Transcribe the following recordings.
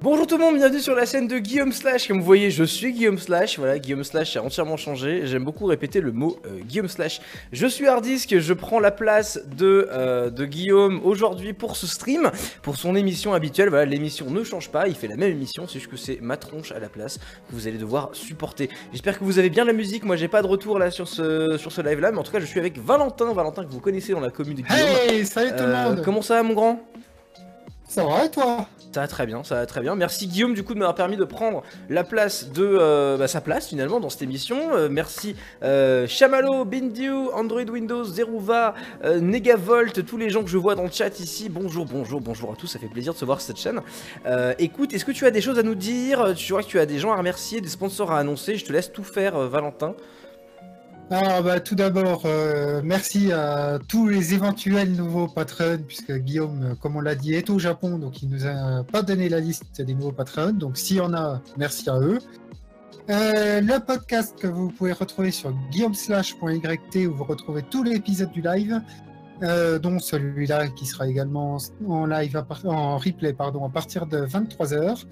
Bonjour tout le monde, bienvenue sur la scène de Guillaume Slash. Comme vous voyez, je suis Guillaume Slash. Voilà, Guillaume Slash a entièrement changé. J'aime beaucoup répéter le mot euh, Guillaume Slash. Je suis Hardisk, je prends la place de, euh, de Guillaume aujourd'hui pour ce stream, pour son émission habituelle. Voilà, l'émission ne change pas, il fait la même émission, c'est juste que c'est ma tronche à la place que vous allez devoir supporter. J'espère que vous avez bien la musique. Moi, j'ai pas de retour là sur ce, sur ce live là, mais en tout cas, je suis avec Valentin. Valentin que vous connaissez dans la commune de Guillaume. Hey, salut tout le Euh, monde comment ça va, mon grand? Ça va et toi? Ça va très bien, ça va très bien. Merci Guillaume du coup de m'avoir permis de prendre la place de euh, bah, sa place finalement dans cette émission. Euh, merci euh, Chamallow, Bindu, Android Windows, Zeruva, euh, Negavolt, tous les gens que je vois dans le chat ici. Bonjour, bonjour, bonjour à tous. Ça fait plaisir de se voir sur cette chaîne. Écoute, est-ce que tu as des choses à nous dire? Tu vois que tu as des gens à remercier, des sponsors à annoncer. Je te laisse tout faire, Valentin. Alors bah, tout d'abord, euh, merci à tous les éventuels nouveaux patrons, puisque Guillaume, euh, comme on l'a dit, est au Japon, donc il nous a pas donné la liste des nouveaux patrons. Donc s'il y en a, merci à eux. Euh, le podcast que vous pouvez retrouver sur guillaumeslash.yt où vous retrouvez tous les épisodes du live, dont celui-là qui sera également en live à en replay pardon, à partir de 23h.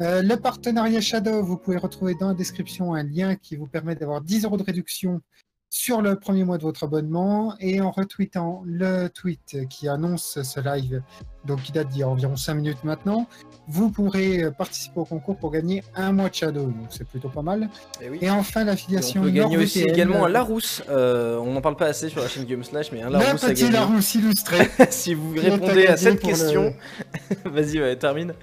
Euh, le partenariat Shadow, vous pouvez retrouver dans la description un lien qui vous permet d'avoir 10 euros de réduction sur le premier mois de votre abonnement et en retweetant le tweet qui annonce ce live, donc qui date d'il y a environ 5 minutes maintenant, vous pourrez euh, participer au concours pour gagner un mois de Shadow, donc c'est plutôt pas mal. Et oui. Et enfin l'affiliation on peut gagner aussi également un Larousse. Euh, on n'en parle pas assez sur la chaîne Guillaume Slash, mais un le Larousse à petit. Larousse illustré. si vous répondez à cette le- question, vas-y, ouais, termine.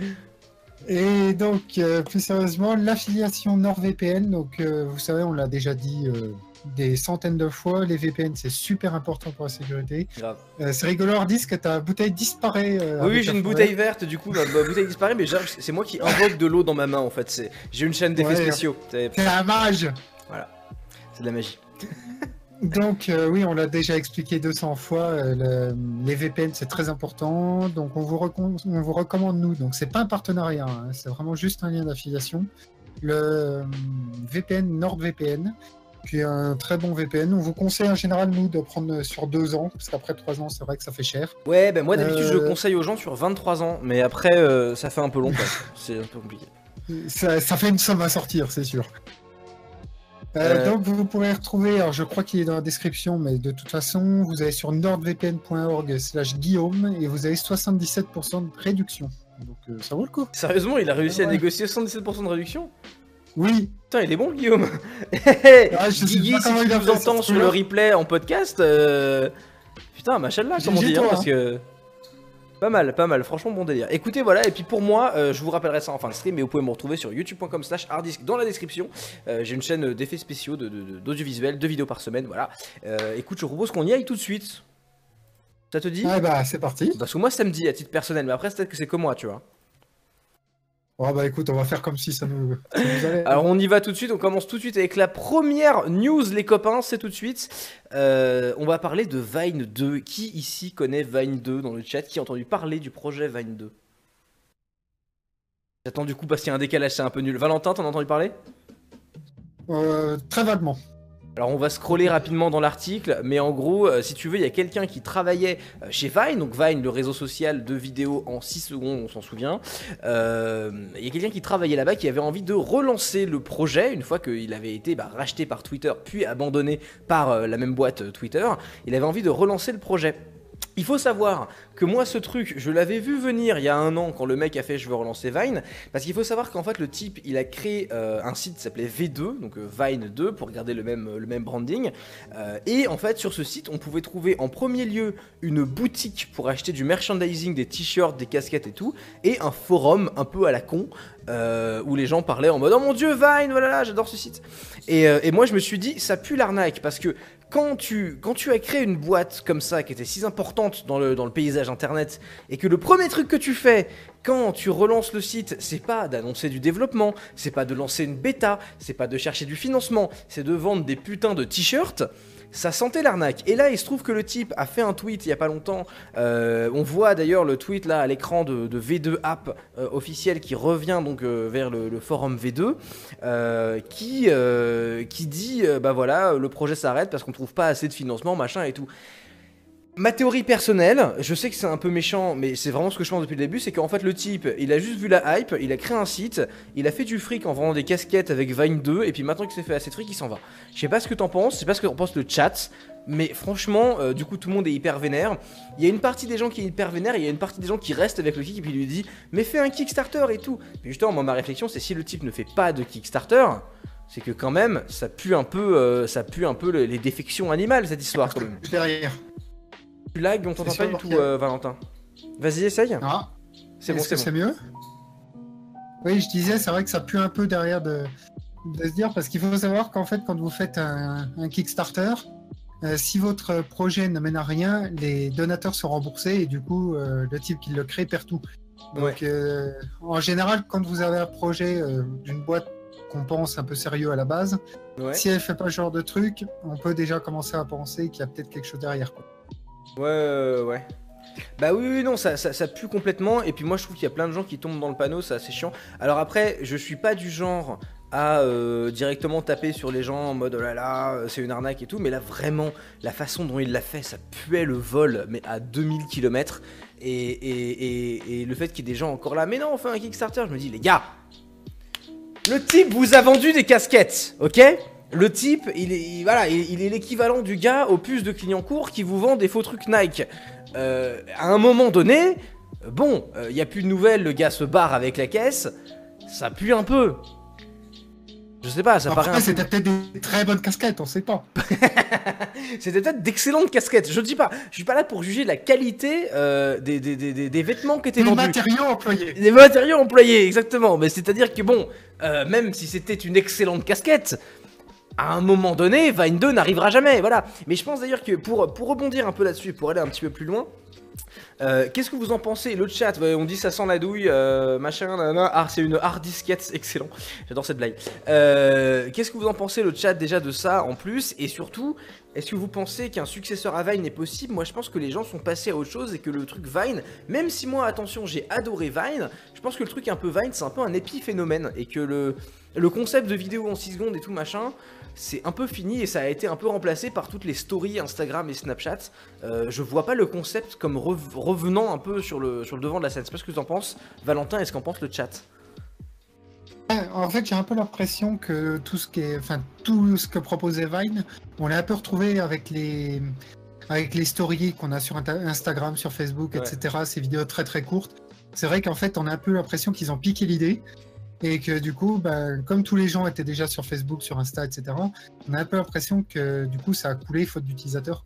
Et donc, euh, plus sérieusement, l'affiliation NordVPN, donc euh, vous savez, on l'a déjà dit euh, des centaines de fois, les VPN c'est super important pour la sécurité. C'est rigolo, Hardis, que ta bouteille disparaît. Oui, j'ai la une bouteille verte, du coup, ma, ma bouteille disparaît, mais c'est moi qui invoque de l'eau dans ma main en fait. J'ai une chaîne d'effets Ouais. spéciaux. C'est C'est un mage c'est de la magie. Donc, euh, oui, on l'a déjà expliqué 200 fois, euh, le- les VPN c'est très important. Donc, on vous, recom- on vous recommande, nous, donc c'est pas un partenariat, hein, c'est vraiment juste un lien d'affiliation. Le euh, VPN NordVPN, qui est un très bon VPN. On vous conseille en général, nous, de prendre sur deux ans, parce qu'après trois ans, c'est vrai que ça fait cher. Ouais, ben moi d'habitude, je le conseille aux gens sur 23 ans, mais après, ça fait un peu long. C'est un peu compliqué. Ça, ça fait une somme à sortir, c'est sûr. Euh, Euh. Donc vous pourrez retrouver, alors je crois qu'il est dans la description, mais de toute façon, vous allez sur nordvpn.org slash guillaume et vous avez 77% de réduction. Donc euh, ça vaut le coup. Sérieusement, il a réussi à Ouais. négocier 77% de réduction? Oui, Putain, il est bon, Guillaume Ah, je sais Guigui, pas si comment tu nous entends sur le replay en podcast, euh... putain, machallah, comme on dit, hein, parce hein. que... Pas mal, pas mal, franchement bon délire. Écoutez, voilà, et puis pour moi, euh, je vous rappellerai ça en fin de stream, mais vous pouvez me retrouver sur youtube.com slash harddisk dans la description. Euh, J'ai une chaîne d'effets spéciaux, de- de- de- d'audiovisuel, deux vidéos par semaine, voilà. Euh, écoute, je propose qu'on y aille tout de suite. Ça te dit? Ah bah c'est parti. Parce que moi, ça me dit à titre personnel, mais après, c'est peut-être que c'est comme moi, tu vois. Oh bah écoute, on va faire comme si ça nous, ça nous allait. Alors on y va tout de suite, on commence tout de suite avec la première news les copains, c'est tout de suite. Euh, on va parler de Vine 2. Qui ici connaît Vine 2 dans le chat? Qui a entendu parler du projet Vine 2 J'attends du coup parce qu'il y a un décalage, c'est un peu nul. Valentin, t'en as entendu parler? Euh, très vaguement. Alors on va scroller rapidement dans l'article, mais en gros, euh, si tu veux, il y a quelqu'un qui travaillait euh, chez Vine, donc Vine, le réseau social de vidéos en 6 secondes, on s'en souvient. Euh, Il y a quelqu'un qui travaillait là-bas qui avait envie de relancer le projet une fois qu'il avait été bah, racheté par Twitter, puis abandonné par la même boîte Twitter. Il avait envie de relancer le projet. Il faut savoir que moi ce truc, je l'avais vu venir il y a un an quand le mec a fait je veux relancer Vine, parce qu'il faut savoir qu'en fait le type il a créé euh, un site qui s'appelait V2, donc euh, Vine 2 pour garder le même, branding, Euh, et en fait sur ce site on pouvait trouver en premier lieu une boutique pour acheter du merchandising, des t-shirts, des casquettes et tout, et un forum un peu à la con où les gens parlaient en mode oh mon dieu Vine, voilà j'adore ce site. Et, et moi je me suis dit ça pue l'arnaque parce que quand tu, as créé une boîte comme ça qui était si importante dans le, dans le paysage internet et que le premier truc que tu fais quand tu relances le site, c'est pas d'annoncer du développement, c'est pas de lancer une bêta, c'est pas de chercher du financement, c'est de vendre des putains de t-shirts. Ça sentait l'arnaque. Et là, il se trouve que le type a fait un tweet il y a pas longtemps. Euh, on voit d'ailleurs le tweet là à l'écran de, de V2 App euh, officiel qui revient donc euh, vers le, le forum V2, euh, qui, qui dit bah voilà, le projet s'arrête parce qu'on trouve pas assez de financement, machin et tout. Ma théorie personnelle, je sais que c'est un peu méchant, mais c'est vraiment ce que je pense depuis le début, c'est qu'en fait le type, il a juste vu la hype, il a créé un site, il a fait du fric en vendant des casquettes avec Vine 2, et puis maintenant qu'il s'est fait assez de fric, il s'en va. Je sais pas ce que t'en penses, je sais pas ce que t'en penses le chat, mais franchement, euh, du coup tout le monde est hyper vénère. Il y a une partie des gens qui est hyper vénère, il y a une partie des gens qui restent avec le kick et puis lui dit mais fais un Kickstarter et tout. Mais justement, moi ma réflexion c'est si le type ne fait pas de Kickstarter, c'est que quand même ça pue un peu, euh, les défections animales cette histoire quand même. Derrière. Tu lag, on t'entend pas du tout, euh, Valentin. Vas-y, essaye. Ah, c'est bon, est-ce que c'est bon. mieux? Oui, je disais, c'est vrai que ça pue un peu derrière de, de se dire, parce qu'il faut savoir qu'en fait, quand vous faites un, un Kickstarter, euh, si votre projet ne mène à rien, les donateurs sont remboursés et du coup, euh, le type qui le crée perd tout. Donc, Ouais. euh, en général, quand vous avez un projet euh, d'une boîte qu'on pense un peu sérieux à la base, Ouais. si elle fait pas ce genre de truc, on peut déjà commencer à penser qu'il y a peut-être quelque chose derrière. Quoi. Ouais, ouais. Bah oui, oui, non, ça, ça, ça pue complètement. Et puis moi, je trouve qu'il y a plein de gens qui tombent dans le panneau, c'est assez chiant. Alors après, je suis pas du genre à euh, directement taper sur les gens en mode oh là là, euh, c'est une arnaque et tout. Mais là, vraiment, la façon dont il l'a fait, ça puait le vol, mais à 2000 km. Et, et, et, et le fait qu'il y ait des gens encore là, mais non, on fait un Kickstarter, je me dis, les gars, le type vous a vendu des casquettes, ok? Le type, il est, il- voilà, il, il est l'équivalent du gars au puce de Clignancourt qui vous vend des faux trucs Nike. Euh, à un moment donné, euh, bon, il n'y a plus de nouvelles, le gars se barre avec la caisse, ça pue un peu. Je sais pas, ça paraît un Après, peu... c'était peut-être des très bonnes casquettes, on sait pas. C'était peut-être d'excellentes casquettes. Je dis pas, je suis pas là pour juger la qualité euh, des, des, des, des- des vêtements qui étaient vendus. matériaux employés. Des matériaux employés, exactement. Mais c'est-à-dire que bon, euh, même si c'était une excellente casquette, à un moment donné, Vine 2 n'arrivera jamais, voilà. Mais je pense d'ailleurs que pour, pour rebondir un peu là-dessus, pour aller un petit peu plus loin, euh, qu'est-ce que vous en pensez? Le chat, ouais, on dit ça sent la douille, euh, machin, nanana. Ah, c'est une hard disquette, excellent. J'adore cette blague. Euh, qu'est-ce que vous en pensez le chat déjà de ça en plus? Et surtout, est-ce que vous pensez qu'un successeur à Vine est possible? Moi, je pense que les gens sont passés à autre chose et que le truc Vine, même si moi, attention, j'ai adoré Vine, je pense que le truc un peu Vine, c'est un peu un épiphénomène et que le, le concept de vidéo en 6 secondes et tout machin, c'est un peu fini et ça a été un peu remplacé par toutes les stories Instagram et Snapchat. Euh, je vois pas le concept comme rev- revenant un peu sur le, sur le devant de la scène. C'est pas ce que tu en penses, Valentin, est-ce qu'en pense le chat? Ouais, En fait, j'ai un peu l'impression que tout ce qui est, enfin, tout ce que proposait Vine, on l'a un peu retrouvé avec les, avec les stories qu'on a sur Instagram, sur Facebook, Ouais. etc. Ces vidéos très très courtes. C'est vrai qu'en fait, on a un peu l'impression qu'ils ont piqué l'idée et que du coup, ben, comme tous les gens étaient déjà sur Facebook, sur Insta, etc. On a un peu l'impression que du coup, ça a coulé faute d'utilisateurs.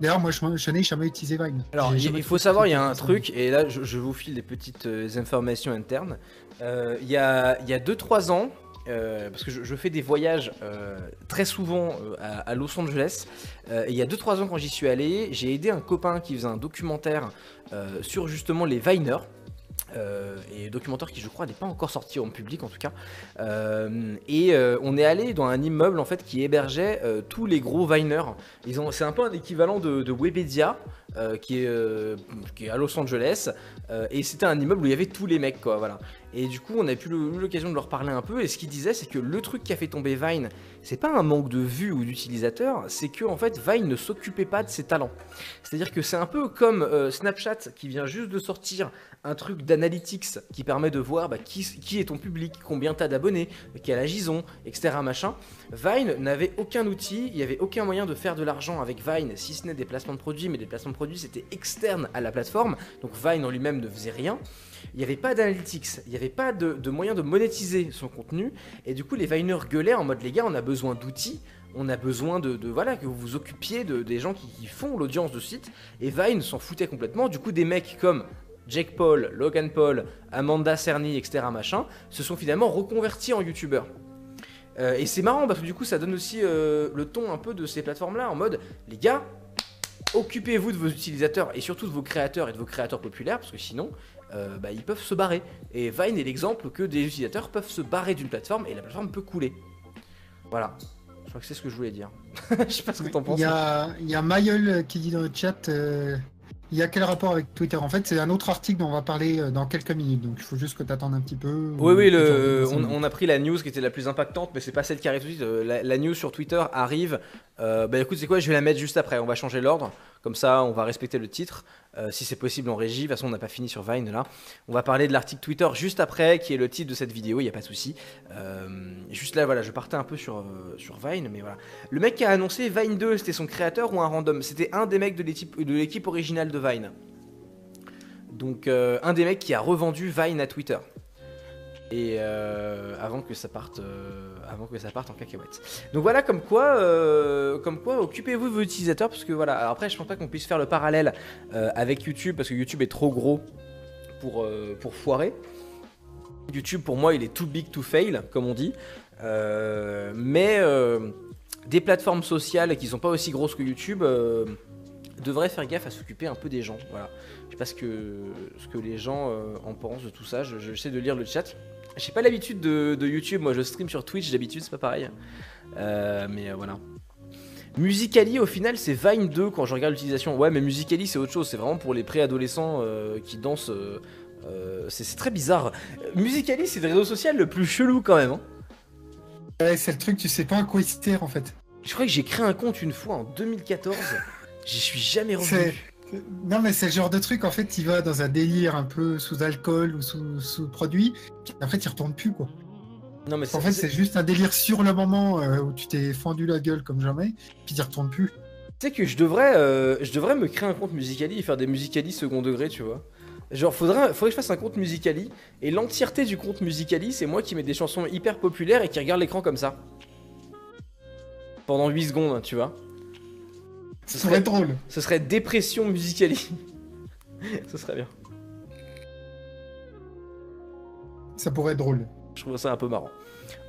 D'ailleurs, moi, je, je n'ai jamais utilisé Vine. Alors, il, faut savoir, il y a un truc, et là, je, je vous file des petites euh, informations internes. Euh, Il y a 2-3 ans, euh, parce que je, je fais des voyages euh, très souvent euh, à, à Los Angeles, et il y a 2-3 ans, quand j'y suis allé, j'ai aidé un copain qui faisait un documentaire sur justement les Viners. Euh, et documentaire qui je crois n'est pas encore sorti en public en tout cas. Euh, et euh, on est allé dans un immeuble en fait qui hébergeait euh, tous les gros Viners. Ils ont c'est un peu un équivalent de, de Webedia qui, est, qui est à Los Angeles. Et c'était un immeuble où il y avait tous les mecs quoi voilà. Et du coup on a pu l'occasion de leur parler un peu. Et ce qu'ils disaient c'est que le truc qui a fait tomber Vine c'est pas un manque de vues ou d'utilisateurs c'est que en fait Vine ne s'occupait pas de ses talents c'est à dire que c'est un peu comme euh, Snapchat qui vient juste de sortir un truc d'analytics qui permet de voir bah, qui, qui est ton public, combien t'as d'abonnés, quel âge ils ont, etc. Machin. Vine n'avait aucun outil, il n'y avait aucun moyen de faire de l'argent avec Vine, si ce n'est des placements de produits, mais des placements de produits c'était externe à la plateforme, donc Vine en lui-même ne faisait rien. Il n'y avait pas d'analytics, il n'y avait pas de, moyen de monétiser son contenu, et du coup les Viners gueulaient en mode les gars, on a besoin d'outils, on a besoin de, voilà que vous vous occupiez de, des gens qui, font l'audience de site, et Vine s'en foutait complètement. Du coup des mecs comme Jake Paul, Logan Paul, Amanda Cerny, etc. machin, se sont finalement reconvertis en youtubeurs. Euh, et c'est marrant parce que du coup ça donne aussi euh, le ton un peu de ces plateformes là en mode les gars occupez-vous de vos utilisateurs et surtout de vos créateurs et de vos créateurs populaires parce que sinon euh, bah, ils peuvent se barrer et Vine est l'exemple que des utilisateurs peuvent se barrer d'une plateforme et la plateforme peut couler voilà je crois que c'est ce que je voulais dire je sais pas ce que t'en penses Il y a, il y a Mayol qui dit dans le chat euh, il y a quel rapport avec Twitter? En fait, c'est un autre article dont on va parler euh, dans quelques minutes, donc il faut juste que tu attendes un petit peu. Oui, oui, le, on, a pris la news qui était la plus impactante, mais c'est pas celle qui arrive tout de suite. La, news sur Twitter arrive. Euh, bah écoute, c'est quoi? Je vais la mettre juste après. On va changer l'ordre. Comme ça, on va respecter le titre. Si c'est possible en régie. De toute façon, on n'a pas fini sur Vine là. On va parler de l'article Twitter juste après, qui est le titre de cette vidéo. Il n'y a pas de souci. juste là, voilà, je partais un peu sur, sur Vine, mais voilà. Le mec qui a annoncé Vine 2, c'était son créateur ou un random? C'était un des mecs de l'équipe originale de Vine. Donc euh, un des mecs qui a revendu Vine à Twitter. Et euh, avant que ça parte, euh, avant que ça parte en cacahuète. Donc voilà, comme quoi, comme quoi, occupez-vous de vos utilisateurs parce que voilà. Après, je pense pas qu'on puisse faire le parallèle avec YouTube parce que YouTube est trop gros pour pour foirer. YouTube pour moi, il est too big to fail, comme on dit. mais des plateformes sociales qui sont pas aussi grosses que YouTube devraient faire gaffe à s'occuper un peu des gens. Voilà. Je sais pas ce que, ce que les gens euh, en pensent de tout ça. Je, j'essaie de lire le chat. J'ai pas l'habitude de, YouTube. Moi, je stream sur Twitch d'habitude, c'est pas pareil. Euh, mais euh, voilà. Musicali, au final, c'est Vine 2 quand je regarde l'utilisation. Ouais, mais Musicali, c'est autre chose. C'est vraiment pour les préadolescents qui dansent. c'est, très bizarre. Musicali, c'est le réseau social le plus chelou quand même. Hein. Ouais, c'est le truc, tu sais pas à quoi il sert en fait. Je crois que j'ai créé un compte une fois en 2014. J'y suis jamais revenu. Non, mais c'est le genre de truc, en fait, il va dans un délire un peu sous alcool ou sous, sous produit, en fait, il retourne plus, quoi. Non, mais en fait, c'est juste un délire sur le moment euh, où tu t'es fendu la gueule comme jamais, puis il retourne plus. Tu sais que je devrais, euh, je devrais me créer un compte Musicali et faire des Musicali second degré, tu vois. Genre, faudrait, faudrait que je fasse un compte Musicali, et l'entièreté du compte Musicali, c'est moi qui mets des chansons hyper populaires et qui regarde l'écran comme ça. Pendant 8 secondes, tu vois. Ce serait drôle. Ce serait dépression musicali. ce serait bien. Ça pourrait être drôle. Je trouve ça un peu marrant.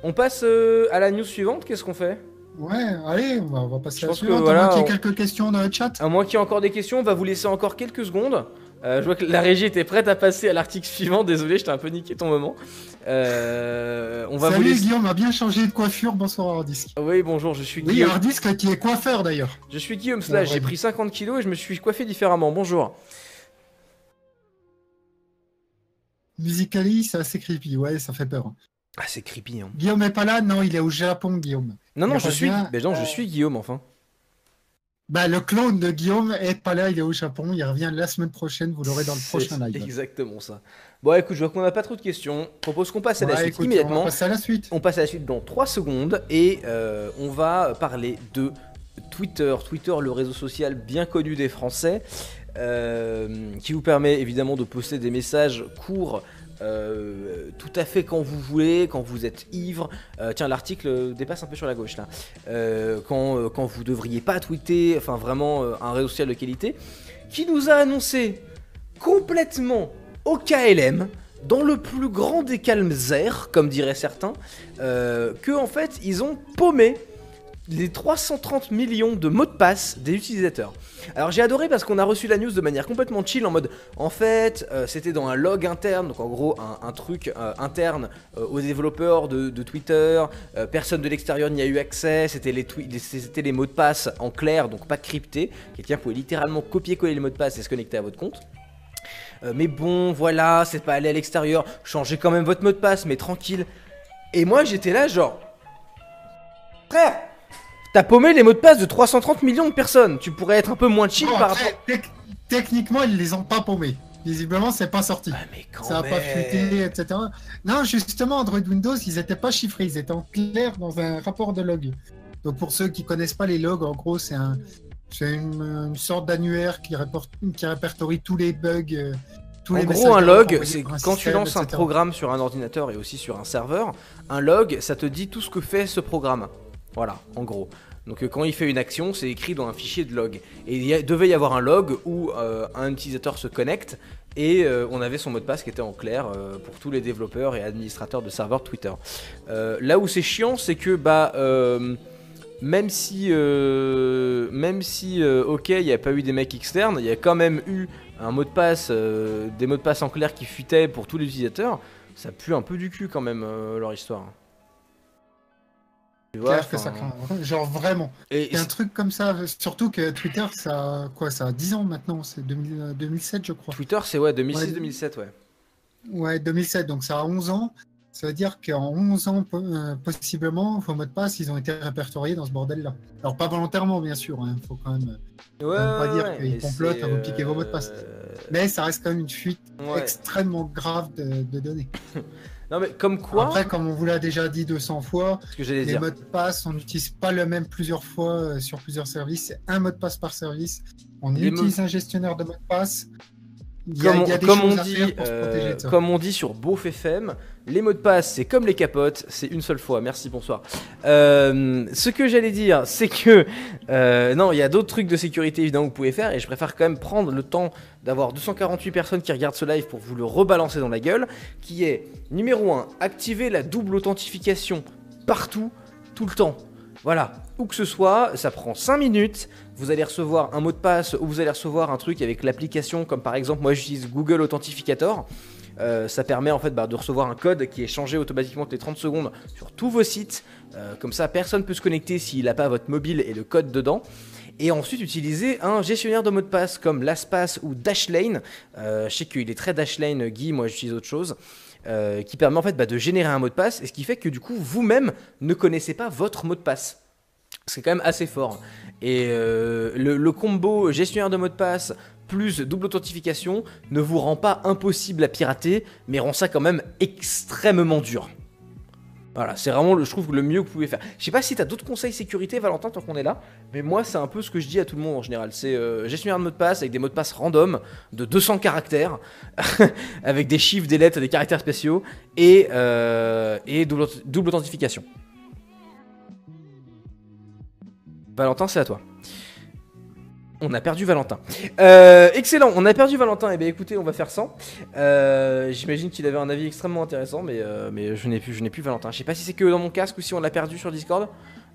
On passe euh, à la news suivante, qu'est-ce qu'on fait? Ouais, allez, on va, passer à la suivante. à moins qu'il y ait quelques questions dans le chat. À moins qu'il y ait encore des questions, on va vous laisser encore quelques secondes. Euh, je vois que la régie était prête à passer à l'article suivant. Désolé, je t'ai un peu niqué ton moment. Euh, on va Salut Guillaume, a bien changé de coiffure. Bonsoir Hardisk. Oui, bonjour, je suis Guillaume. Oui, Hardisk qui est coiffeur d'ailleurs. Je suis Guillaume Slash, j'ai pris 50 kilos et je me suis coiffé différemment. Bonjour. Musically, c'est assez creepy, ouais, ça fait peur. Ah, c'est creepy. Hein. Guillaume est pas là? Non, il est au Japon, Guillaume. Non, non, je suis. Mais non, je suis Guillaume, enfin. Bah, le clone de Guillaume est pas là, il est au Japon, il revient la semaine prochaine, vous l'aurez dans le prochain live. Exactement ça. Bon, écoute, je vois qu'on n'a pas trop de questions. Je propose qu'on passe à la suite immédiatement. On passe à la suite. On passe à la suite dans 3 secondes et euh, on va parler de Twitter. Twitter, le réseau social bien connu des Français, euh, qui vous permet évidemment de poster des messages courts euh, tout à fait quand vous voulez, quand vous êtes ivre. Euh, tiens, l'article dépasse un peu sur la gauche là. Euh, quand, quand vous devriez pas tweeter, enfin vraiment un réseau social de qualité, qui nous a annoncé complètement au KLM, dans le plus grand des calmes airs, comme diraient certains, que en fait ils ont paumé les 330 millions de mots de passe des utilisateurs. Alors j'ai adoré parce qu'on a reçu la news de manière complètement chill en mode en fait euh, c'était dans un log interne, donc en gros un, truc euh, interne euh, aux développeurs de, Twitter, personne de l'extérieur n'y a eu accès, c'était les, mots de passe en clair, donc pas cryptés, quelqu'un pouvait littéralement copier-coller les mots de passe et se connecter à votre compte. mais bon voilà, c'est pas aller à l'extérieur, changez quand même votre mot de passe, mais tranquille. Et moi j'étais là genre... Frère T'as paumé les mots de passe de 330 millions de personnes. Tu pourrais être un peu moins chill par rapport. techniquement, ils les ont pas paumés. Visiblement, c'est pas sorti. Ah, mais quand ça a pas fuité, etc. Non, justement, Android Windows, ils étaient pas chiffrés. Ils étaient en clair dans un rapport de log. Donc, pour ceux qui connaissent pas les logs, en gros, c'est un, une, sorte d'annuaire qui, qui répertorie tous les bugs. Euh, tous en gros, un log, c'est quand tu lances un programme sur un ordinateur et aussi sur un serveur, un log, ça te dit tout ce que fait ce programme. Voilà, en gros. Donc euh, quand il fait une action, c'est écrit dans un fichier de log. Et il devait y avoir un log où euh, un utilisateur se connecte et euh, on avait son mot de passe qui était en clair pour tous les développeurs et administrateurs de serveurs Twitter. là où c'est chiant, c'est que bah même si même si ok il n'y a pas eu des mecs externes, il y a quand même eu un mot de passe, des mots de passe en clair qui fuitaient pour tous les utilisateurs. Ça pue un peu du cul quand même leur histoire. Tu vois, Clair que ça enfin, craint. Genre vraiment. Et Et un truc comme ça, surtout que Twitter, ça a quoi Ça a 10 ans maintenant, c'est 2000, euh, 2007 je crois. Twitter, c'est ouais, 2006, Ouais. 2007, ouais. Ouais, 2007, donc ça a 11 ans. Ça veut dire qu'en 11 ans, euh, possiblement, vos mots de passe, ils ont été répertoriés dans ce bordel-là. Alors pas volontairement, bien sûr, il faut quand même... Ouais, va pas dire ouais, qu'ils complotent à vous piquer vos mots de passe. euh, Mais ça reste quand même une fuite ouais. extrêmement grave de, de données. Non, mais comme quoi, Après, comme on vous l'a déjà dit 200 fois, ce que j'allais les dire. mots de passe, on n'utilise pas le même plusieurs fois euh, sur plusieurs services. C'est un mot de passe par service. On Les utilise un gestionnaire de mots de passe. Il y a, Comme, il y a on, des comme choses on à dit, euh, comme on dit sur Beauf FM, les mots de passe, c'est comme les capotes, c'est une seule fois. Merci, bonsoir. Euh, ce que j'allais dire, c'est que euh, non, il y a d'autres trucs de sécurité évidemment que vous pouvez faire, et je préfère quand même prendre le temps d'avoir 248 personnes qui regardent ce live pour vous le rebalancer dans la gueule, qui est numéro 1, activer la double authentification partout, tout le temps. Voilà, où que ce soit, ça prend 5 minutes. Vous allez recevoir un mot de passe ou vous allez recevoir un truc avec l'application, comme par exemple, moi j'utilise Google Authentificator. Euh, ça permet en fait bah, de recevoir un code qui est changé automatiquement toutes les 30 secondes sur tous vos sites. Euh, comme ça, personne peut se connecter s'il n'a pas votre mobile et le code dedans. Et ensuite, utiliser un gestionnaire de mots de passe comme LastPass ou Dashlane. Euh, je sais qu'il est très Dashlane, Guy, moi j'utilise autre chose. qui permet en fait bah, de générer un mot de passe et ce qui fait que du coup vous-même ne connaissez pas votre mot de passe. C'est quand même assez fort. Et le, le combo gestionnaire de mot de passe plus double authentification ne vous rend pas impossible à pirater, mais rend ça quand même extrêmement dur. Voilà, c'est vraiment, le, je trouve, le mieux que vous pouvez faire. Je sais pas si tu as d'autres conseils sécurité, Valentin, tant qu'on est là, mais moi, c'est un peu ce que je dis à tout le monde en général. C'est euh, gestionnaire de mot de passe avec des mots de passe random de 200 caractères, avec des chiffres, des lettres, des caractères spéciaux, et, euh, double authentification. Valentin, c'est à toi. On a perdu Valentin. Euh, excellent, on a perdu Valentin. Eh bien écoutez, on va faire 100. Euh, J'imagine qu'il avait un avis extrêmement intéressant, mais, euh, mais je n'ai plus, je n'ai plus Valentin. Je sais pas si c'est que dans mon casque ou si on l'a perdu sur Discord.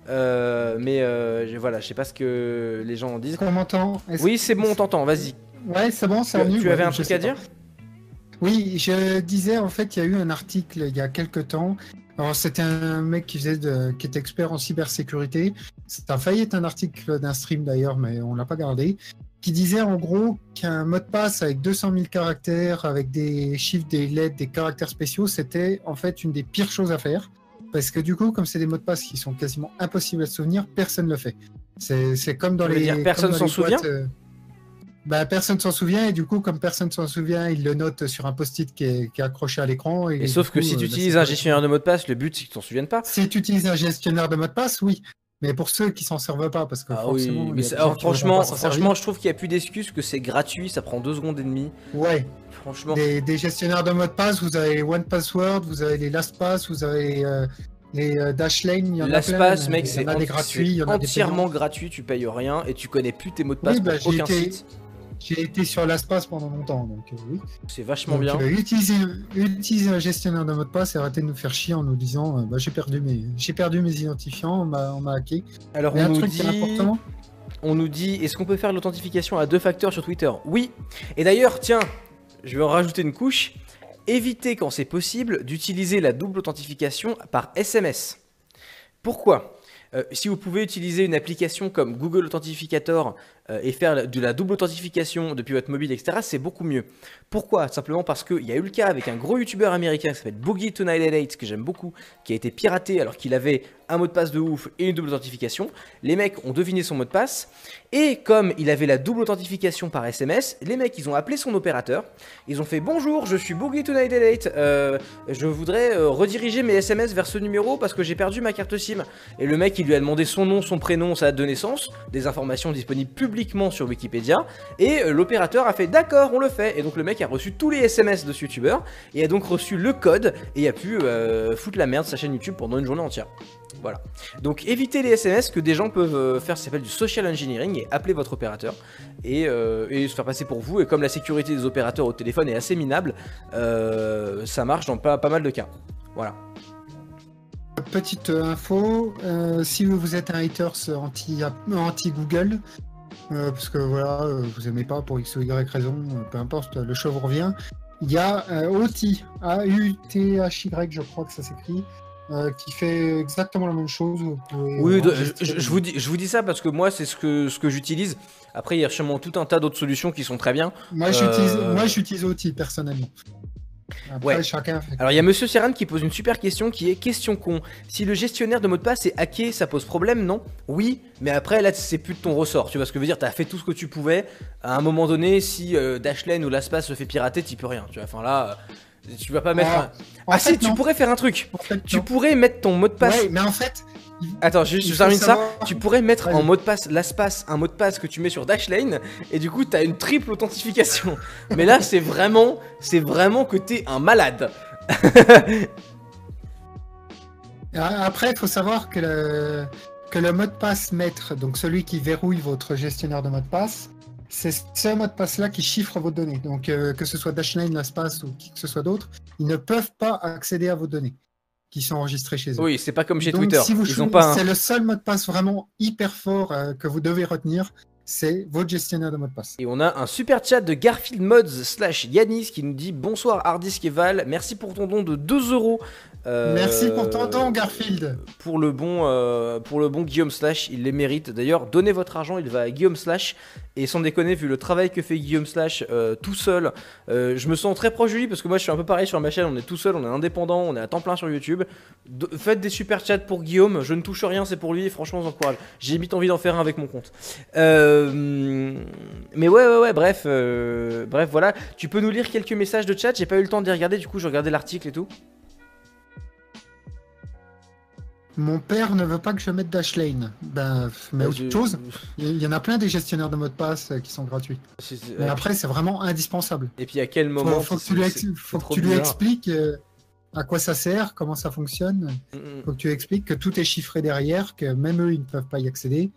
Mais euh, je- voilà, je sais pas ce que les gens en disent. On m'entend? Oui, c'est bon, on t'entend, vas-y. Ouais, c'est bon, c'est Tu, revenu. tu avais Ouais, un truc à pas. dire Oui, je disais, en fait, il y a eu un article il y a quelques temps. Alors, c'était un mec qui, faisait de- qui était expert en cybersécurité. Ça a failli être un article d'un stream d'ailleurs, mais on l'a pas gardé. Qui disait en gros qu'un mot de passe avec 200 000 caractères, avec des chiffres, des lettres, des caractères spéciaux, c'était en fait une des pires choses à faire. Parce que du coup, comme c'est des mots de passe qui sont quasiment impossibles à se souvenir, personne ne le fait. C'est comme dans les. dire personne s'en boîtes, souvient euh, bah, personne s'en souvient et du coup, comme personne s'en souvient, il le note sur un post-it qui est, qui est accroché à l'écran. Et, sauf que coup, si euh, tu bah, utilises un gestionnaire de mot de passe, le but c'est que tu t'en souviennes pas. Si tu utilises un gestionnaire de mot de passe, oui. Mais pour ceux qui s'en servent pas, parce que Ah forcément, mais alors, franchement, franchement, je trouve qu'il n'y a plus d'excuses que c'est gratuit, ça prend deux secondes et demie. ouais, Franchement, des, des gestionnaires de mot de passe, vous avez les One Password, vous avez les LastPass, vous avez euh, les euh, Dashlane, il y en a plein. l'espace, mec, c'est entièrement gratuit, tu payes rien et tu connais plus tes mots de passe Oui, bah, pour j'ai aucun site. J'ai été sur LastPass pendant longtemps, donc euh, oui. C'est vachement Donc, bien. euh, utilisez un gestionnaire de mot de passe et arrêtez de nous faire chier en nous disant euh, bah, j'ai perdu mes j'ai perdu mes identifiants, on m'a hacké. Alors Mais on un nous truc qui est dit, important, on nous dit, est-ce qu'on peut faire l'authentification à deux facteurs sur Twitter? Oui. Et d'ailleurs, tiens, je vais en rajouter une couche. Évitez quand c'est possible d'utiliser la double authentification par SMS. Pourquoi? Euh, si vous pouvez utiliser une application comme Google Authentificator et faire de la double authentification depuis votre mobile, etc., c'est beaucoup mieux. Pourquoi? Simplement parce qu'il y a eu le cas avec un gros youtubeur américain qui s'appelle Boogie 298 que j'aime beaucoup, qui a été piraté alors qu'il avait un mot de passe de ouf et une double authentification. Les mecs ont deviné son mot de passe et comme il avait la double authentification par SMS, les mecs ils ont appelé son opérateur. Ils ont fait bonjour, je suis Boogie 298, euh, je voudrais euh, rediriger mes SMS vers ce numéro parce que j'ai perdu ma carte SIM. Et le mec il lui a demandé son nom, son prénom, sa date de naissance, des informations disponibles publiquement sur Wikipédia. Et euh, l'opérateur a fait d'accord, on le fait. Et donc le mec a reçu tous les SMS de ce youtubeur et a donc reçu le code et a pu euh, foutre la merde sa chaîne YouTube pendant une journée entière. Voilà. Donc évitez les SMS que des gens peuvent euh, faire, ça s'appelle du social engineering et appeler votre opérateur et, et se faire passer pour vous. Et comme la sécurité des opérateurs au téléphone est assez minable, ça marche dans pas, pas mal de cas. Voilà. petite info, si vous êtes un haters anti, anti Google, euh, parce que voilà, euh, vous aimez pas pour X ou Y raison, euh, peu importe, le chevre revient. Il y a OTI, A-U-T-H-Y, je crois que ça s'écrit, euh, qui fait exactement la même chose. oui, je, vous dis, je vous dis ça parce que moi, c'est ce que, ce que j'utilise. Après, il y a sûrement tout un tas d'autres solutions qui sont très bien. Moi, j'utilise, moi, j'utilise personnellement. Ouais. chacun Alors il y a Monsieur Serran qui pose une super question qui est question con. Si le gestionnaire de mot de passe est hacké, ça pose problème, non? Oui, mais après là c'est plus de ton ressort. Tu vois ce que je veux dire? T'as fait tout ce que tu pouvais. À un moment donné, si euh, Dashlane ou l'espace se fait pirater, tu peux rien. Tu vois, enfin là. Tu vas pas mettre. Ah, ah si, tu pourrais faire un truc. tu pourrais mettre ton mot de passe. Ouais, mais en fait. Attends, juste, je termine ça. Tu pourrais mettre en mot de passe l'espace, un mot de passe que tu mets sur Dashlane, et du coup, t'as une triple authentification. mais là, c'est vraiment, c'est vraiment que t'es un malade. Après, il faut savoir que le, que le mot de passe maître, donc celui qui verrouille votre gestionnaire de mot de passe, c'est ce mot de passe-là qui chiffre vos données. Donc, euh, que ce soit Dashlane, LastPass ou qui que ce soit d'autre, ils ne peuvent pas accéder à vos données qui sont enregistrées chez eux. Oui, c'est pas comme chez Twitter. Si C'est le seul mot de passe vraiment hyper fort euh, que vous devez retenir c'est votre gestionnaire de mot de passe. Et on a un super chat de Garfield Mods slash Yanis qui nous dit bonsoir Hardisk et Val, merci pour ton don de 2 euros euh, Merci pour ton don, Garfield. Pour le bon, euh, pour le bon Guillaume Slash, il les mérite. D'ailleurs, donnez votre argent, il va à Guillaume Slash. Et sans déconner, vu le travail que fait Guillaume Slash euh, tout seul, je me sens très proche de lui parce que moi je suis un peu pareil sur ma chaîne. On est tout seul, on est indépendant, on est à temps plein sur YouTube. faites des super chats pour Guillaume. Je ne touche rien, c'est pour lui. Franchement, je encourage. J'ai vite envie d'en faire un avec mon compte. mais ouais, ouais, ouais. Bref, bref, voilà. Tu peux nous lire quelques messages de chat. J'ai pas eu le temps de les regarder. Du coup, je regardais l'article et tout. Mon père ne veut pas que je mette Dashlane. Ben, mais autre chose. Il y en a plein des gestionnaires de mots de passe euh, qui sont gratuits. Mais après, c'est vraiment indispensable. Et puis à quel moment Faut, que tu lui, expliques euh, à quoi ça sert, comment ça fonctionne. Il mm, mm. Faut que tu lui expliques que tout est chiffré derrière, que même eux, ils ne peuvent pas y accéder.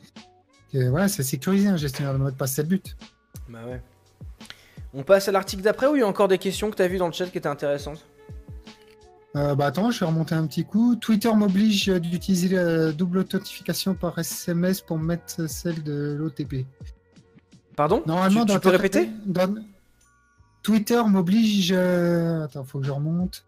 Voilà, c'est sécurisé un gestionnaire de mots de passe, c'est le but. Bah ouais. On passe à l'article d'après ou il y a encore des questions que tu as vues dans le chat qui étaient intéressantes? Euh, bah attends, je vais remonter un petit coup. Twitter m'oblige d'utiliser la double authentification par SMS pour mettre celle de l'OTP. Pardon? Normalement, tu, peux répéter? Twitter m'oblige. Euh, attends, faut que je remonte.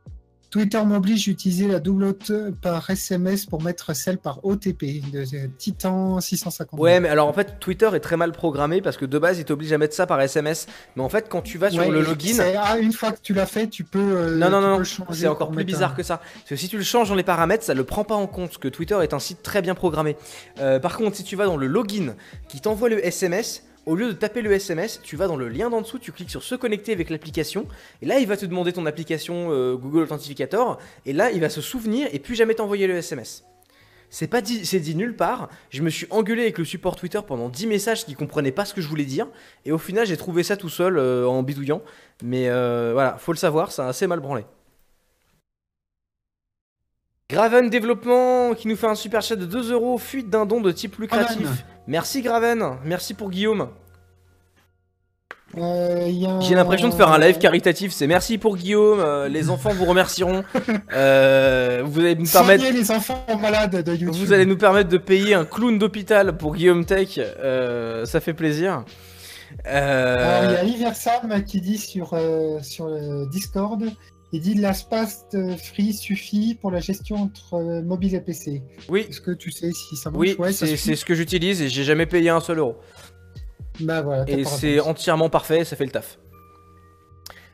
Twitter m'oblige d'utiliser la double par SMS pour mettre celle par OTP de Titan 650. Ouais, mais alors en fait, Twitter est très mal programmé parce que de base, il t'oblige à mettre ça par SMS. Mais en fait, quand tu vas sur le login. Ah, une fois que tu l'as fait, tu peux. Euh, non, non, non, c'est encore plus bizarre que ça. Parce que si tu le changes dans les paramètres, ça le prend pas en compte. Parce que Twitter est un site très bien programmé. Euh, par contre, si tu vas dans le login qui t'envoie le SMS, au lieu de taper le SMS, tu vas dans le lien d'en dessous, tu cliques sur se connecter avec l'application, et là il va te demander ton application euh, Google Authenticator, et là il va se souvenir et plus jamais t'envoyer le SMS. C'est pas dit, c'est dit nulle part. Je me suis engueulé avec le support Twitter pendant 10 messages qui comprenaient pas ce que je voulais dire, et au final j'ai trouvé ça tout seul euh, en bidouillant. Mais euh, voilà, faut le savoir, ça a assez mal branlé. Graven Développement qui nous fait un super chat de 2 euros, fuite d'un don de type lucratif. Merci Graven, merci pour Guillaume. Euh, J'ai l'impression de faire un live caritatif, c'est merci pour Guillaume, euh, les enfants vous remercieront. Euh, vous allez nous permettre les enfants malades de YouTube. Vous allez nous permettre de payer un clown d'hôpital pour Guillaume Tech, ça fait plaisir. Alors, il y a Iversam qui dit sur, sur le Discord il dit l'espace free suffit pour la gestion entre euh, mobile et PC. Oui. Est-ce que tu sais si ça marche? Oui, c'est ce que j'utilise et j'ai jamais payé un seul euro. Bah voilà. Et c'est entièrement parfait, ça fait le taf.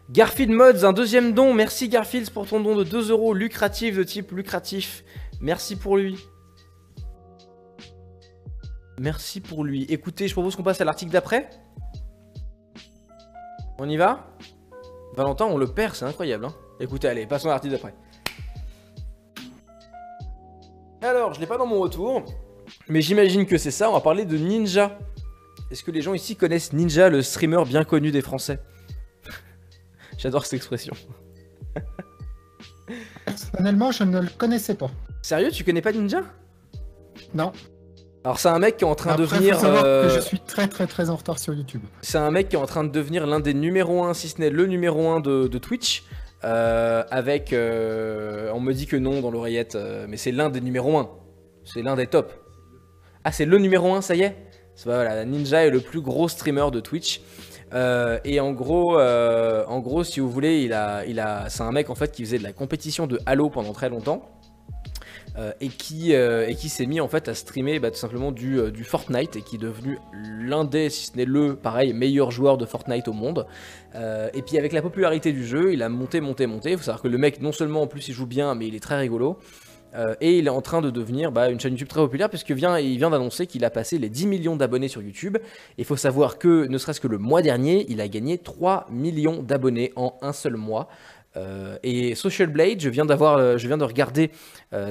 Garfield Mods, un deuxième don. Merci Garfield pour ton don de 2 euros lucratif de type lucratif. Merci pour lui. Merci pour lui. Écoutez, je propose qu'on passe à l'article d'après. On y va? Valentin, on le perd, c'est incroyable. Hein Écoutez, allez, passons à l'article d'après. Alors, je l'ai pas dans mon retour, mais j'imagine que c'est ça. On va parler de Ninja. Est-ce que les gens ici connaissent Ninja, le streamer bien connu des Français? J'adore cette expression. Personnellement, je ne le connaissais pas. Sérieux, tu connais pas Ninja? Non. Alors c'est un mec qui est en train de devenir. Faut que je euh, suis très très très en retard sur YouTube. C'est un mec qui est en train de devenir l'un des numéros 1, si ce n'est le numéro 1 de, Twitch. Euh, avec. Euh, on me dit que non dans l'oreillette, mais c'est l'un des numéros 1. C'est l'un des tops. Ah, c'est le numéro 1, ça y est? Voilà, Ninja est le plus gros streamer de Twitch. et en gros, en gros, si vous voulez, il a, il a, c'est un mec en fait qui faisait de la compétition de Halo pendant très longtemps. Et qui, et qui s'est mis en fait à streamer bah, tout simplement du, du, Fortnite et qui est devenu l'un des, si ce n'est le, pareil, meilleur joueur de Fortnite au monde. et puis avec la popularité du jeu, il a monté, monté, monté. Il faut savoir que le mec, non seulement en plus il joue bien, mais il est très rigolo. Euh, et il est en train de devenir bah, une chaîne YouTube très populaire puisque vient, il vient d'annoncer qu'il a passé les 10 millions d'abonnés sur YouTube. Il faut savoir que, ne serait-ce que le mois dernier, il a gagné 3 millions d'abonnés en un seul mois. Euh, et Social Blade, je viens euh, de regarder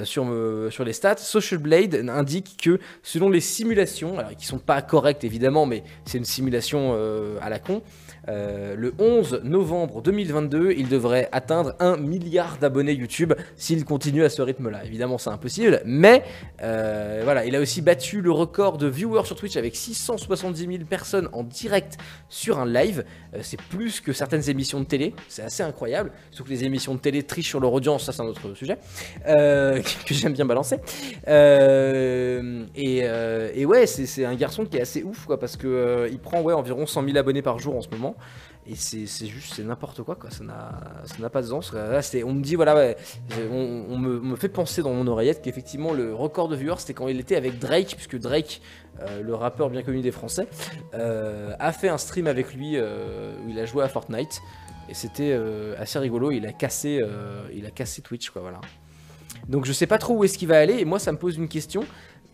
sur, sur les stats. Social Blade indique que selon les simulations, alors qui sont pas correctes évidemment, mais c'est une simulation à la con. Euh, le 11 novembre 2022, il devrait atteindre 1 milliard d'abonnés YouTube s'il continue à ce rythme-là. Évidemment, c'est impossible, mais euh, voilà, il a aussi battu le record de viewers sur Twitch avec 670 000 personnes en direct sur un live. Euh, c'est plus que certaines émissions de télé, c'est assez incroyable. Surtout que les émissions de télé trichent sur leur audience, ça c'est un autre sujet que j'aime bien balancer. Et, ouais, c'est un garçon qui est assez ouf, quoi, parce que il prend ouais, environ 100 000 abonnés par jour en ce moment. Et c'est juste, c'est n'importe quoi, quoi. Ça n'a pas de sens. on me dit, voilà, on, me, fait penser dans mon oreillette qu'effectivement, le record de viewers, c'était quand il était avec Drake, puisque Drake, euh, le rappeur bien connu des Français, euh, a fait un stream avec lui euh, où il a joué à Fortnite. Et c'était assez rigolo. Il a cassé, il a cassé Twitch, quoi, voilà. Donc je sais pas trop où est-ce qu'il va aller. Et moi, ça me pose une question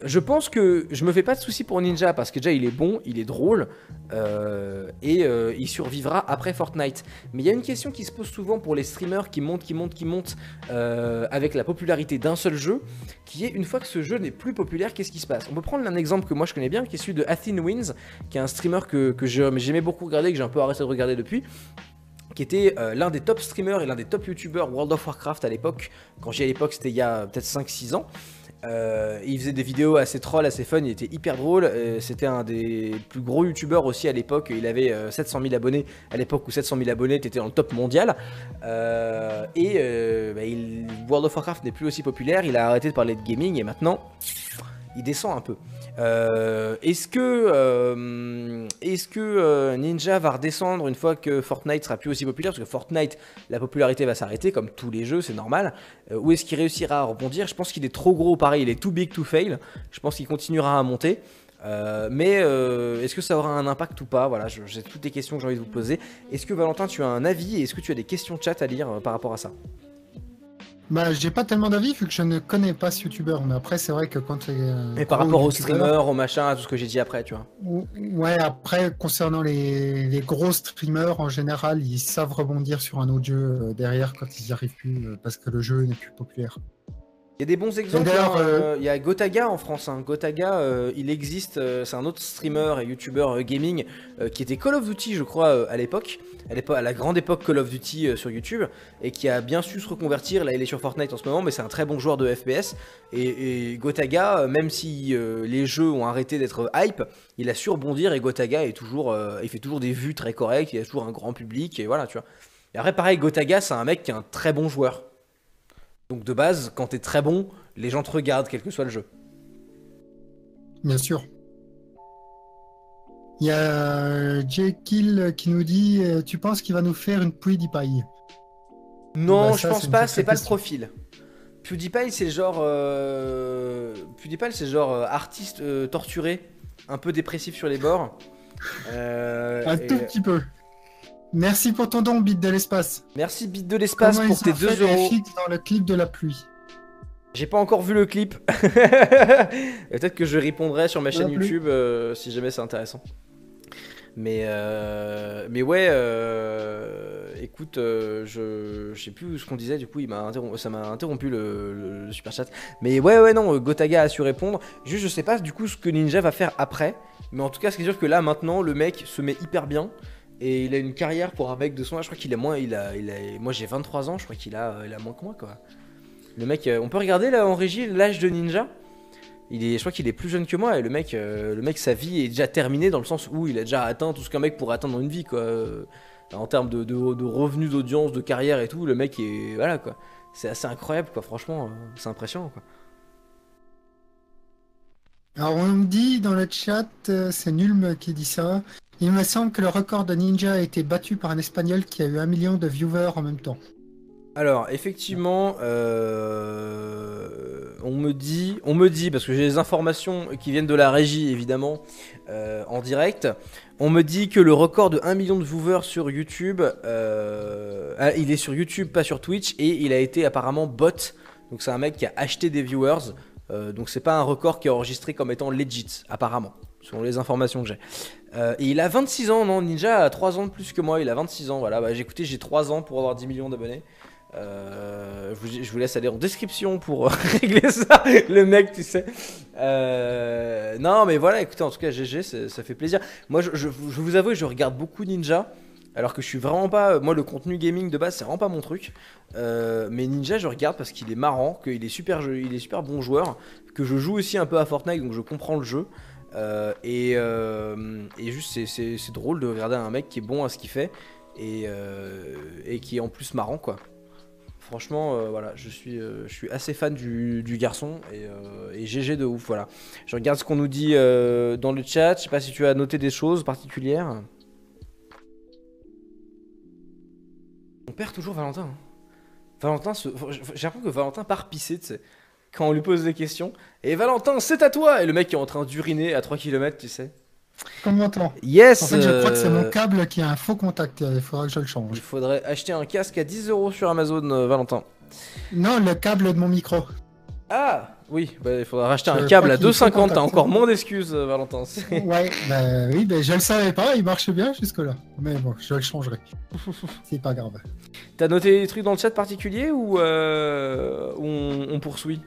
je pense que je me fais pas de soucis pour Ninja parce que déjà il est bon, il est drôle euh, et euh, il survivra après Fortnite. Mais il y a une question qui se pose souvent pour les streamers qui montent, qui montent, qui montent euh, avec la popularité d'un seul jeu, qui est une fois que ce jeu n'est plus populaire, qu'est-ce qui se passe? On peut prendre un exemple que moi je connais bien, qui est celui de Athene Wins, qui est un streamer que, j'aimais beaucoup regarder, que j'ai un peu arrêté de regarder depuis qui était l'un des top streamers et l'un des top youtubeurs World of Warcraft à l'époque. Quand j'ai à l'époque, c'était il y a peut-être 5-6 ans. Euh, il faisait des vidéos assez troll, assez fun, il était hyper drôle. Euh, c'était un des plus gros youtubeurs aussi à l'époque. Il avait 700 euh, 000 abonnés à l'époque où 700 000 abonnés étaient dans le top mondial. et bah, World of Warcraft n'est plus aussi populaire. Il a arrêté de parler de gaming et maintenant il descend un peu. Euh, est-ce que, euh, que euh, Ninja va redescendre une fois que Fortnite sera plus aussi populaire? Parce que Fortnite, la popularité va s'arrêter, comme tous les jeux, c'est normal. ou est-ce qu'il réussira à rebondir? Je pense qu'il est trop gros, pareil, il est too big to fail. Je pense qu'il continuera à monter. mais est-ce que ça aura un impact ou pas? Voilà, j'ai toutes les questions que j'ai envie de vous poser. Est-ce que Valentin, tu as un avis et est-ce que tu as des questions chat à lire par rapport à ça? Bah, j'ai pas tellement d'avis vu que je ne connais pas ce youtubeur, mais après, c'est vrai que quand. Mais par rapport aux streamers, aux machins, à tout ce que j'ai dit après, tu vois. Ouais, après, concernant les, les, gros streamers, en général, ils savent rebondir sur un autre jeu euh, derrière quand ils n'y arrivent plus euh, parce que le jeu n'est plus populaire. Il y a des bons exemples. Hein, euh, il y a Gotaga en France. Hein. Gotaga, euh, il existe. Euh, c'est un autre streamer et youtubeur gaming qui était Call of Duty, je crois, à l'époque. À, la grande époque Call of Duty sur YouTube. Et qui a bien su se reconvertir. Là, il est sur Fortnite en ce moment, mais c'est un très bon joueur de FPS. Et, Gotaga, même si les jeux ont arrêté d'être hype, il a su rebondir. Et Gotaga est toujours, il fait toujours des vues très correctes. Il a toujours un grand public. Et voilà, tu vois. Et après, pareil, Gotaga, c'est un mec qui est un très bon joueur. Donc de base, quand t'es très bon, les gens te regardent, quel que soit le jeu. Bien sûr. Il y a Jekyll qui nous dit euh, Tu penses qu'il va nous faire une PewDiePie? Non, bah, je pense pas, c'est pas le profil. PewDiePie, c'est genre. Euh... PewDiePie, c'est genre euh, artiste euh, torturé, un peu dépressif sur les bords. un tout petit peu. Merci pour ton don, Bit de l'espace. Merci, Bit de l'espace, pour tes 2 euros. dans le clip de la pluie. J'ai pas encore vu le clip. Peut-être que je répondrai sur ma chaîne YouTube euh, si jamais c'est intéressant. Mais, euh, mais ouais, euh, écoute, je, je sais plus ce qu'on disait, du coup, il m'a ça m'a interrompu le, super chat. Mais ouais, ouais, non, Gotaga a su répondre. Juste, je sais pas du coup ce que Ninja va faire après. Mais en tout cas, ce qui est sûr que là, maintenant, le mec se met hyper bien. Et il a une carrière pour un mec de son âge. Je crois qu'il a moins. Il a, moi j'ai 23 ans, je crois qu'il a, il a moins que moi quoi. Le mec, euh, on peut regarder là en régie l'âge de Ninja. Il est, je crois qu'il est plus jeune que moi et le mec, euh, le mec, sa vie est déjà terminée dans le sens où il a déjà atteint tout ce qu'un mec pourrait atteindre dans une vie quoi. Euh, en termes de, de, revenus, d'audience, de carrière et tout, le mec est, voilà quoi. C'est assez incroyable quoi. Franchement, c'est impressionnant quoi. Alors on me dit dans le chat, c'est Nulm qui dit ça. Il me semble que le record de Ninja a été battu par un Espagnol qui a eu un million de viewers en même temps. Alors, effectivement, euh, on me dit, on me dit, parce que j'ai des informations qui viennent de la régie évidemment euh, en direct, on me dit que le record de 1 million de viewers sur YouTube, euh, ah, il est sur YouTube, pas sur Twitch, et il a été apparemment bot. Donc c'est un mec qui a acheté des viewers. Donc c'est pas un record qui est enregistré comme étant legit, apparemment, selon les informations que j'ai. Euh, et il a 26 ans, non Ninja a 3 ans de plus que moi, il a 26 ans, voilà. Bah, j'ai écouté, j'ai 3 ans pour avoir 10 millions d'abonnés. Euh, je, vous, laisse aller en description pour régler ça, le mec, tu sais. Euh, non, mais voilà, écoutez, en tout cas, GG, ça fait plaisir. Moi, je, vous avoue, je regarde beaucoup Ninja, alors que je suis vraiment pas. Moi, le contenu gaming de base, c'est vraiment pas mon truc. Mais Ninja, je regarde parce qu'il est marrant, qu'il est super, il est super bon joueur, que je joue aussi un peu à Fortnite, donc je comprends le jeu. Euh, et, euh, et juste, c'est- drôle de regarder un mec qui est bon à ce qu'il fait et, euh, qui est en plus marrant, quoi. Franchement, voilà, je suis, je suis assez fan du, garçon et, GG de ouf, voilà. Je regarde ce qu'on nous dit dans le chat. Je sais pas si tu as noté des choses particulières. On perd toujours Valentin. hein. Valentin, j'ai l'impression que Valentin part pisser, tu sais, quand on lui pose des questions. Et Valentin, c'est à toi Et le mec qui est en train d'uriner à 3 km, tu sais. Comment t'entends Yes En fait, je crois que c'est euh, mon câble qui a un faux contact. Il faudra que je le Il change. faudrait acheter un casque à 10 euros sur Amazon, euh, Valentin. Non, le câble de mon micro. Ah Oui, bah, il faudra racheter Je un câble à qu'il faut 2,50. T'as encore moins d'excuses, euh, Valentin. Ouais, bah oui, bah, je le savais pas, il marchait bien jusque-là. Mais bon, je le changerai. C'est pas grave. T'as noté des trucs dans le chat particulier ou euh, on poursuit?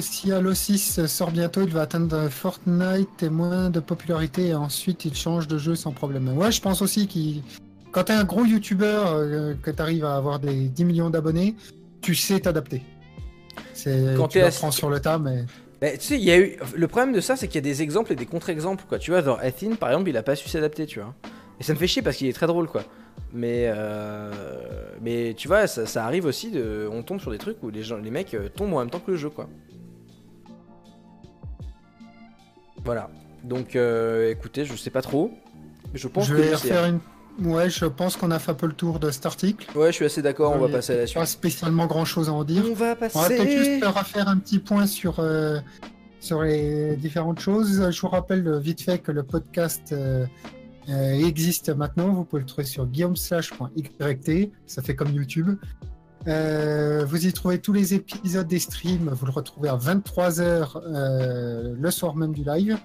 Si Halo 6 sort bientôt, il va atteindre Fortnite et moins de popularité et ensuite il change de jeu sans problème. Ouais, je pense aussi qu'il. Quand t'es un gros youtubeur, euh, que t'arrives à avoir des 10 millions d'abonnés, tu sais t'adapter. C'est Quand tu apprends sur le tas, mais tu sais, il y a eu. Le problème de ça, c'est qu'il y a des exemples et des contre-exemples, quoi. Tu vois, genre Ethin, par exemple, il a pas su s'adapter, tu vois. Et ça me fait chier parce qu'il est très drôle, quoi. Mais, euh, mais tu vois, ça, ça arrive aussi. De... On tombe sur des trucs où les, gens, les mecs euh, tombent en même temps que le jeu, quoi. Voilà. Donc, euh, écoutez, je sais pas trop. Je pense je que vais c'est- refaire une. Ouais, je pense qu'on a fait un peu le tour de cet article. Ouais, je suis assez d'accord. On va a passer à la suite. Pas spécialement grand chose à en dire. On va On va peut-être passer. juste refaire un petit point sur, euh, sur les différentes choses. Je vous rappelle euh, vite fait que le podcast euh, euh, existe maintenant. Vous pouvez le trouver sur guillaumeslash.yt. Ça fait comme YouTube. Euh, vous y trouvez tous les épisodes des streams. Vous le retrouvez à 23h le soir même du live.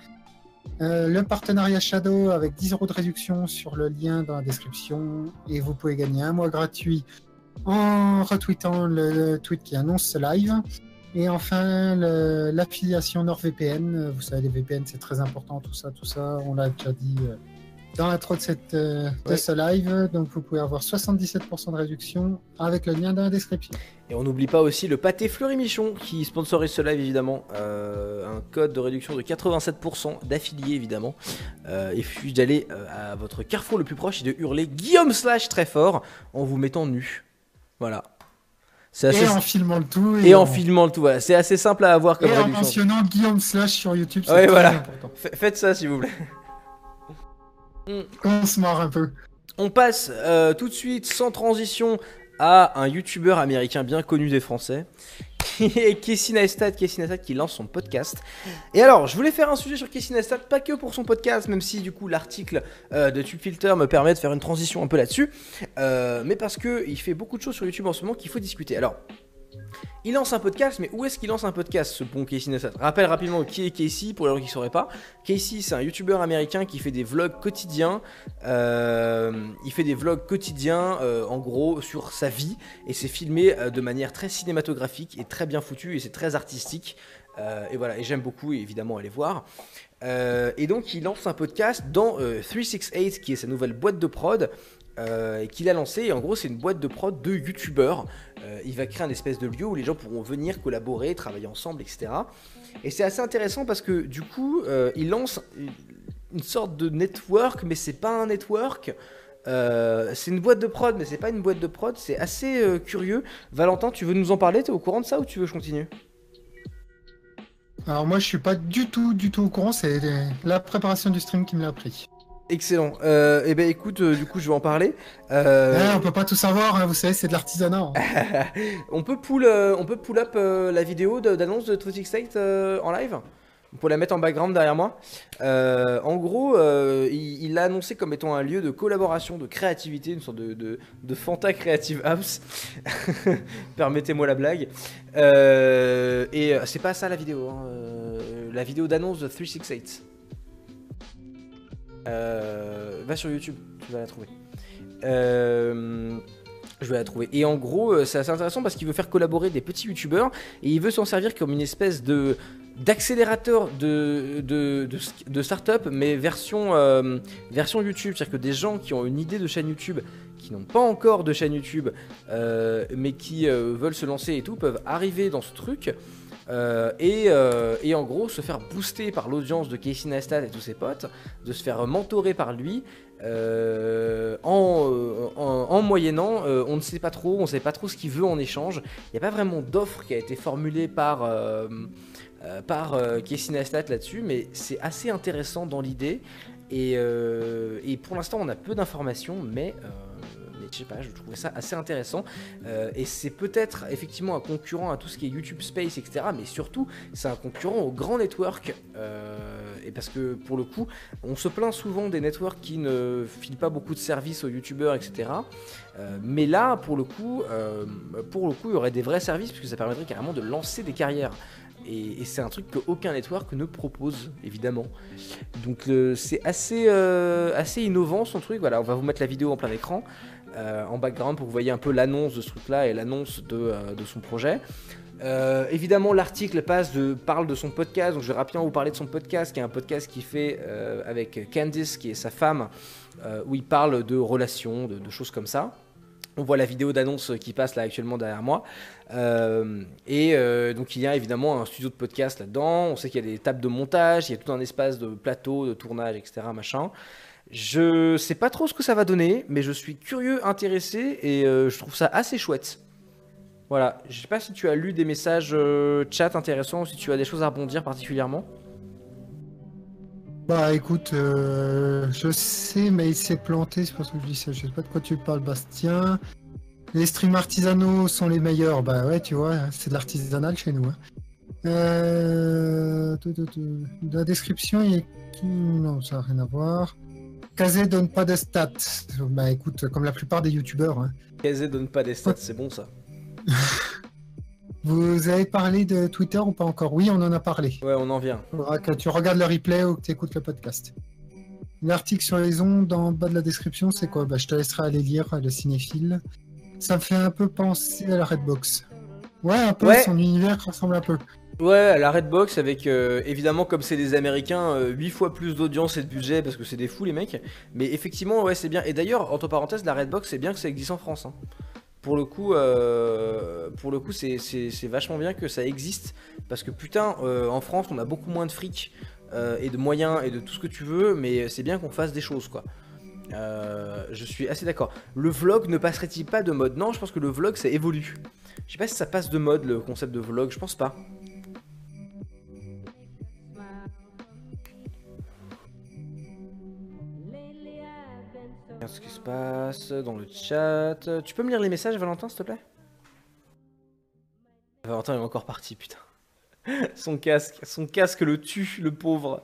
Euh, le partenariat Shadow avec 10 euros de réduction sur le lien dans la description. Et vous pouvez gagner un mois gratuit en retweetant le tweet qui annonce ce live. Et enfin, l'affiliation NordVPN. Euh, Vous savez, les VPN, c'est très important, tout ça, tout ça. On l'a déjà dit euh, dans l'intro de, cette, euh, de Ouais. ce live. Donc, vous pouvez avoir 77% de réduction avec le lien dans la description. Et on n'oublie pas aussi le pâté Fleury Michon qui sponsorise ce live évidemment. Euh, un code de réduction de 87% d'affiliés évidemment. Euh, il suffit d'aller euh, à votre carrefour le plus proche et de hurler Guillaume Slash très fort en vous mettant nu. Voilà. Assez... Et en filmant le tout. et en filmant le tout. Voilà. C'est assez simple à avoir comme Et en mentionnant Guillaume Slash sur YouTube. C'est Ouais, voilà. Faites ça s'il vous plaît. On se marre un peu. On passe euh, tout de suite, sans transition, à un youtubeur américain bien connu des Français, Casey Neistat, Casey Neistat qui lance son podcast. Et alors, je voulais faire un sujet sur Casey Neistat, pas que pour son podcast, même si du coup l'article euh, de TubeFilter me permet de faire une transition un peu là-dessus, euh, mais parce que il fait beaucoup de choses sur YouTube en ce moment qu'il faut discuter. Alors, il lance un podcast, mais où est-ce qu'il lance un podcast, ce bon Casey Neistat? Rappelle rapidement qui est Casey, pour les gens qui ne sauraient pas. Casey, c'est un youtubeur américain qui fait des vlogs quotidiens. Euh, il fait des vlogs quotidiens, euh, en gros, sur sa vie. Et c'est filmé euh, de manière très cinématographique et très bien foutu. Et c'est très artistique. Et voilà, et j'aime beaucoup, évidemment, aller voir. Et donc, il lance un podcast dans euh, 368, qui est sa nouvelle boîte de prod. Euh, qu'il a lancé, et en gros c'est une boîte de prod de youtubeurs. Euh, il va créer un espèce de lieu où les gens pourront venir collaborer, travailler ensemble, etc. Et c'est assez intéressant parce que du coup, euh, il lance une- sorte de network, mais c'est pas un network. C'est une boîte de prod, mais c'est pas une boîte de prod. C'est assez curieux. Valentin, tu veux nous en parler? T'es au courant de ça ou tu veux que je continue? Alors moi, je suis pas du tout, du tout au courant. C'est la préparation du stream qui me l'a appris. Excellent. Euh, eh ben écoute, euh, du coup, je vais en parler. Euh, Ouais, on peut pas tout savoir, hein, vous savez, c'est de l'artisanat. hein. on peut pull, on peut pull up la vidéo d'annonce de Twisted State en live. On peut la mettre en background derrière moi. En gros, il l'a annoncé comme étant un lieu de collaboration, de créativité, une sorte de, de, de Fanta Creative House. Permettez-moi la blague. Et c'est pas ça la vidéo. hein. La vidéo d'annonce de 368. Euh, va sur YouTube, tu vas la trouver. Euh, je vais la trouver. Et en gros, euh, c'est assez intéressant parce qu'il veut faire collaborer des petits youtubeurs et il veut s'en servir comme une espèce de d'accélérateur de, de, de, start-up, mais version, version YouTube. C'est-à-dire que des gens qui ont une idée de chaîne YouTube, qui n'ont pas encore de chaîne YouTube, mais qui veulent se lancer et tout, peuvent arriver dans ce truc. Euh, et, euh, et en gros se faire booster par l'audience de Casey Neistat et tous ses potes, de se faire mentorer par lui, euh, en, en- en moyennant, on ne sait pas trop, on ne sait pas trop ce qu'il veut en échange. Il n'y a pas vraiment d'offre qui a été formulée par, par Casey Neistat là-dessus, mais c'est assez intéressant dans l'idée. Et pour l'instant, on a peu d'informations, mais, je sais pas, je trouvais ça assez intéressant. Euh, et c'est peut-être effectivement un concurrent à tout ce qui est YouTube Space, etc. Mais surtout, c'est un concurrent au grand network. euh, et parce que pour le coup, on se plaint souvent des networks qui ne filent pas beaucoup de services aux youtubeurs, etc. Euh, mais là, pour le coup, euh, pour le coup, il y aurait des vrais services puisque ça permettrait carrément de lancer des carrières. Et, c'est un truc qu'aucun network ne propose, évidemment. Donc c'est assez, assez innovant son truc. Voilà, on va vous mettre la vidéo en plein écran, en background pour que vous voyez un peu l'annonce de ce truc-là et l'annonce de, euh, son projet. Euh, évidemment, l'article parle de son podcast, donc je vais rapidement vous parler de son podcast, qui est un podcast qu'il fait euh, avec Candice, qui est sa femme, euh, où il parle de relations, de, de choses comme ça. On voit la vidéo d'annonce qui passe là actuellement derrière moi. Euh, et euh, donc il y a évidemment un studio de podcast là-dedans. On sait qu'il y a des tables de montage, il y a tout un espace de plateau, de tournage, etc. Machin. Je sais pas trop ce que ça va donner, mais je suis curieux, intéressé et euh, je trouve ça assez chouette. Voilà, je sais pas si tu as lu des messages euh, chat intéressants ou si tu as des choses à rebondir particulièrement. Bah écoute, euh, je sais, mais il s'est planté, c'est parce que je dis ça. Je sais pas de quoi tu parles, Bastien. Les streams artisanaux sont les meilleurs. Bah ouais, tu vois, c'est de l'artisanal chez nous. hein. Euh... la description, il y a Non, ça n'a rien à voir. Kazé donne pas de stats. Bah écoute, comme la plupart des youtubeurs. hein. Kazé donne pas des stats, c'est bon ça. Vous avez parlé de Twitter ou pas encore? Oui, on en a parlé. Ouais, on en vient. faudra que tu regardes le replay ou que tu écoutes le podcast. L'article sur les ondes en bas de la description, c'est quoi? Bah, Je te laisserai aller lire le cinéphile. Ça me fait un peu penser à la Redbox. Ouais, un peu, Ouais. son univers ressemble un peu. Ouais, la Redbox avec euh, évidemment comme c'est des Américains, 8 fois plus d'audience et de budget parce que c'est des fous les mecs. Mais effectivement, ouais, c'est bien. Et d'ailleurs, entre parenthèses, la Redbox, c'est bien que ça existe en France. hein. Pour le coup, euh, coup, c'est vachement bien que ça existe parce que putain, euh, en France, on a beaucoup moins de fric euh, et de moyens et de tout ce que tu veux, mais c'est bien qu'on fasse des choses quoi. Euh, je suis assez d'accord. Le vlog ne passerait-il pas de mode? Non, je pense que le vlog ça évolue. Je sais pas si ça passe de mode le concept de vlog, je pense pas. Regarde ce qui se passe dans le chat. Tu peux me lire les messages, Valentin, s'il te plaît? Valentin est encore parti, putain. Son casque, son casque le tue, le pauvre.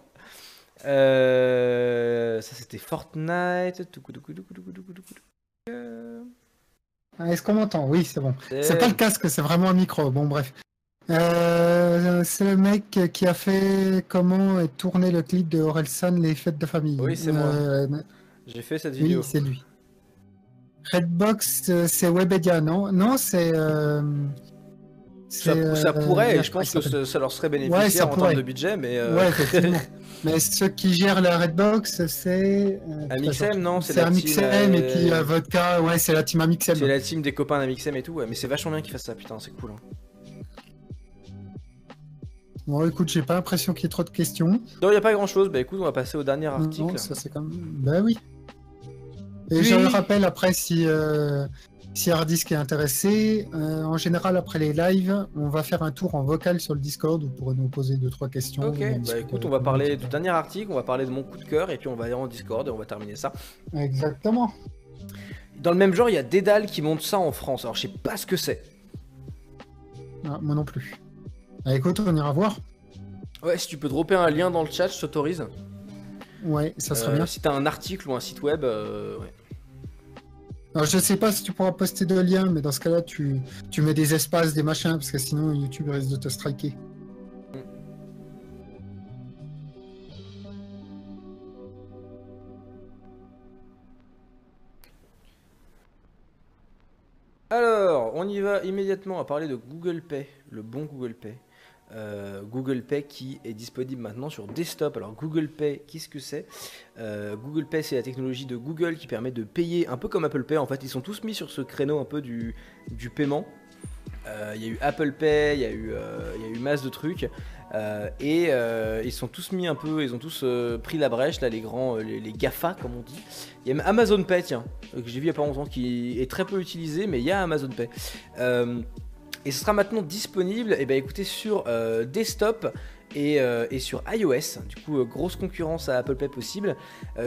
Euh, ça c'était Fortnite. Euh, Ah, Est-ce qu'on m'entend? Oui, c'est bon. c'est- pas le casque, c'est vraiment un micro. Bon, bref. Euh, c'est le mec qui a fait comment tourner le clip de Orelsan, Les fêtes de famille. Oui, c'est moi. Euh, J'ai fait cette oui, vidéo. c'est lui. Redbox, euh, c'est Webedia, non? Non, c'est. euh, ça, euh, pourrait, merde, je pense que ça, ça leur serait Ouais, bénéficiaire ça en pourrait. termes de budget, mais. euh, Ouais, effectivement. Mais ceux qui gèrent la Redbox, c'est. euh, Amixem, non C'est Amixem team, et euh, puis euh, Vodka, ouais, c'est la team Amixem. C'est la team des copains d'Amixem et tout, ouais, mais c'est vachement bien qu'ils fassent ça, putain, c'est cool. hein. Bon, écoute, j'ai pas l'impression qu'il y ait trop de questions. Non, il a pas grand chose, bah écoute, on va passer au dernier article. Non, ça c'est comme. Bah oui. Et Oui. je le rappelle après si. euh, si Hardisk est intéressé, euh, en général après les lives, on va faire un tour en vocal sur le Discord. Vous pourrez nous poser deux trois questions. Ok, On bah écoute, on va parler du dernier article, on va parler de mon coup de cœur, et puis on va aller en Discord et on va terminer ça. Exactement. Dans le même genre, il y a Dédale qui monte ça en France. Alors je sais pas ce que c'est. Ah, moi non plus. Ah, écoute, on ira voir. Ouais, si tu peux dropper un lien dans le chat, je t'autorise. Ouais, ça serait Euh, bien. Si t'as un article ou un site web, euh, ouais. Alors je sais pas si tu pourras poster de liens, mais dans ce cas-là, tu, tu mets des espaces, des machins, parce que sinon YouTube risque de te striker. Alors, on y va immédiatement à parler de Google Pay, le bon Google Pay. Euh, Google Pay qui est disponible maintenant sur desktop. Alors Google Pay, qu'est-ce que c'est? Euh, Google Pay, c'est la technologie de Google qui permet de payer un peu comme Apple Pay. En fait, ils sont tous mis sur ce créneau un peu du, du paiement. Euh, Il y a eu Apple Pay, il y a eu, y a eu masse de trucs. Et ils sont tous mis un peu, ils ont tous pris la brèche, là, les grands, les, GAFA, comme on dit. Il y a même Amazon Pay, tiens, que j'ai vu il y a pas longtemps, qui est très peu utilisé, mais il y a Amazon Pay. Et ce sera maintenant disponible, et ben écoutez, sur euh, desktop et, euh, et sur iOS. Du coup, euh, grosse concurrence à Apple Pay possible.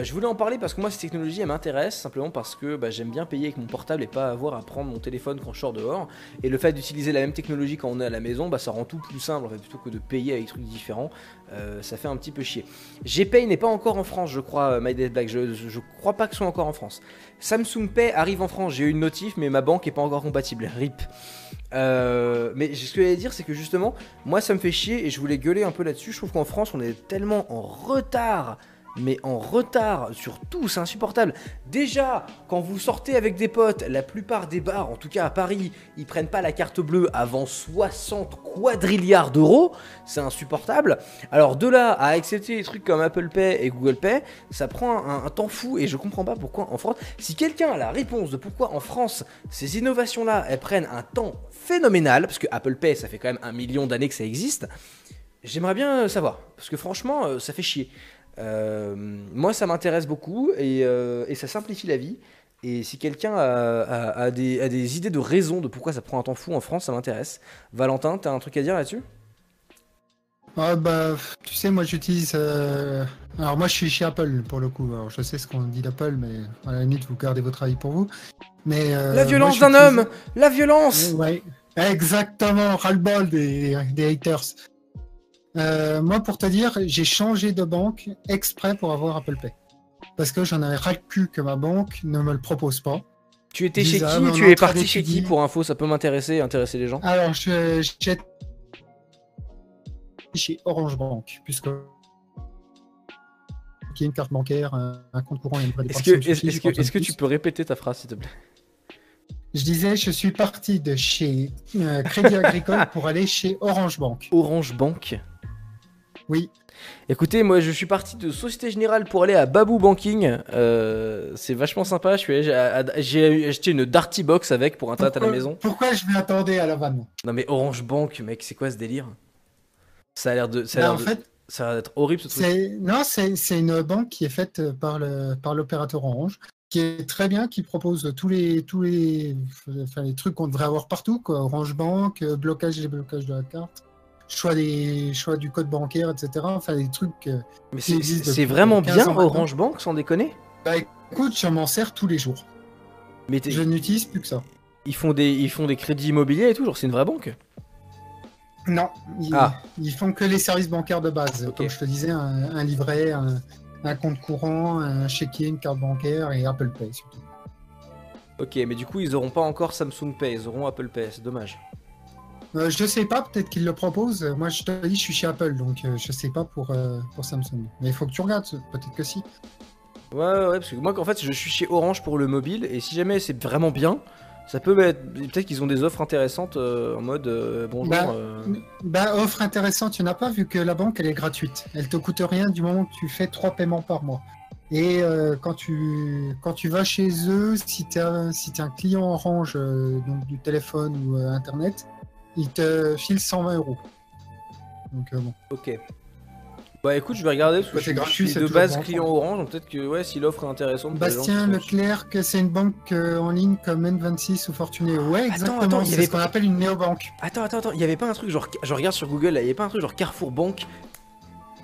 Je voulais en parler parce que moi, cette technologie, elle m'intéresse simplement parce que bah, j'aime bien payer avec mon portable et pas avoir à prendre mon téléphone quand je sors dehors. Et le fait d'utiliser la même technologie quand on est à la maison, bah, ça rend tout plus simple en fait, plutôt que de payer avec des trucs différents. Ça fait un petit peu chier. GPay n'est pas encore en France, je crois, My Dead Black. Je crois pas que ce soit encore en France. Samsung Pay arrive en France. J'ai eu une notif, mais ma banque est pas encore compatible. RIP. Euh, mais ce que j'allais dire, c'est que justement, moi ça me fait chier et je voulais gueuler un peu là-dessus. Je trouve qu'en France, on est tellement en retard. Mais en retard sur tout, c'est insupportable. Déjà, quand vous sortez avec des potes, la plupart des bars, en tout cas à Paris, ils prennent pas la carte bleue avant 60 quadrilliards d'euros. C'est insupportable. Alors de là à accepter des trucs comme Apple Pay et Google Pay, ça prend un, un temps fou et je comprends pas pourquoi en France. Si quelqu'un a la réponse de pourquoi en France ces innovations-là, elles prennent un temps phénoménal, parce que Apple Pay, ça fait quand même un million d'années que ça existe, j'aimerais bien euh, savoir. Parce que franchement, euh, ça fait chier. Euh, moi, ça m'intéresse beaucoup et, euh, et ça simplifie la vie. Et si quelqu'un a, a- a des, a des idées de raison de pourquoi ça prend un temps fou en France, ça m'intéresse. Valentin, t'as un truc à dire là-dessus? Ah bah, tu sais, moi j'utilise. euh, Alors moi je suis chez Apple pour le coup. Alors je sais ce qu'on dit d'Apple, mais à la limite vous gardez votre avis pour vous. Mais euh, La violence d'un homme La violence Ouais, exactement, ras-le-bol des, des haters. Euh, moi, pour te dire, j'ai changé de banque exprès pour avoir Apple Pay. Parce que j'en avais ras le cul que ma banque ne me le propose pas. Tu étais chez qui est Tu es parti chez qui pour info Ça peut m'intéresser, intéresser les gens. Alors, je- j'ai chez Orange Bank, puisque qui est une carte bancaire, un, compte courant et une Est-ce que, est-ce je que, est-ce que tu peux répéter ta phrase, s'il te plaît? Je disais, je suis parti de chez euh, Crédit Agricole pour aller chez Orange Bank. Orange Bank Oui. Écoutez, moi je suis parti de Société Générale pour aller à Babou Banking. Euh, c'est vachement sympa. Je suis allé- j'ai, acheté une Darty Box avec pour internet à la Pourquoi- maison. Pourquoi je m'attendais à la vanne? Non mais Orange Bank, mec, c'est quoi ce délire? Ça a l'air de, ça a l'air En de- fait, ça a l'air d'être horrible ce truc. c'est non, c'est une banque qui est faite par l'opérateur Orange, qui est très bien, qui propose tous les tous les enfin, les trucs qu'on devrait avoir partout, quoi. Orange Bank, euh, blocage et déblocage de la carte, choix des choix du code bancaire, etc. Enfin, des trucs. euh, Mais c'est, vraiment 15 bien. Orange Bank, sans déconner? Bah écoute, je m'en sers tous les jours. Mais Je n'utilise plus que ça. ils font des, ils font des crédits immobiliers et tout. Genre c'est une vraie banque? Non, ils, Ah. ils font que les services bancaires de base. Comme je te disais, un, un livret, un, un compte courant, un chéquier, une carte bancaire et Apple Pay surtout. Ok, mais du coup ils auront pas encore Samsung Pay, ils auront Apple Pay. C'est dommage. Euh, je sais pas, peut-être qu'ils le proposent. Moi, je te dis, je suis chez Apple, donc euh, je sais pas pour, euh, pour Samsung. Mais il faut que tu regardes, peut-être que si. Ouais, ouais, parce que moi, en fait, je suis chez Orange pour le mobile, et si jamais c'est vraiment bien, ça peut être. Peut-être qu'ils ont des offres intéressantes en mode bonjour. Bah, Bah, offre intéressante, il n'y en a pas, vu que la banque, elle est gratuite. Elle te coûte rien du moment que tu fais trois paiements par mois. Et euh, quand, tu, quand tu vas chez eux, si tu es, un- si t'es un client Orange, euh, donc du téléphone ou euh, Internet, ils te filent 120 euros. Donc, euh, bon. Ok. Bah écoute, je vais regarder parce que je gratuit, je suis c'est de base client Orange, donc peut-être que ouais, si l'offre est intéressante. Bastien Leclerc, que c'est une banque euh, en ligne comme N26 ou Fortuné. Ouais, exactement. attends, il y avait ce qu'on appelle une néobanque. Attends, attends, attends, il y avait pas un truc genre, je regarde sur Google là, il y avait pas un truc genre Carrefour Banque?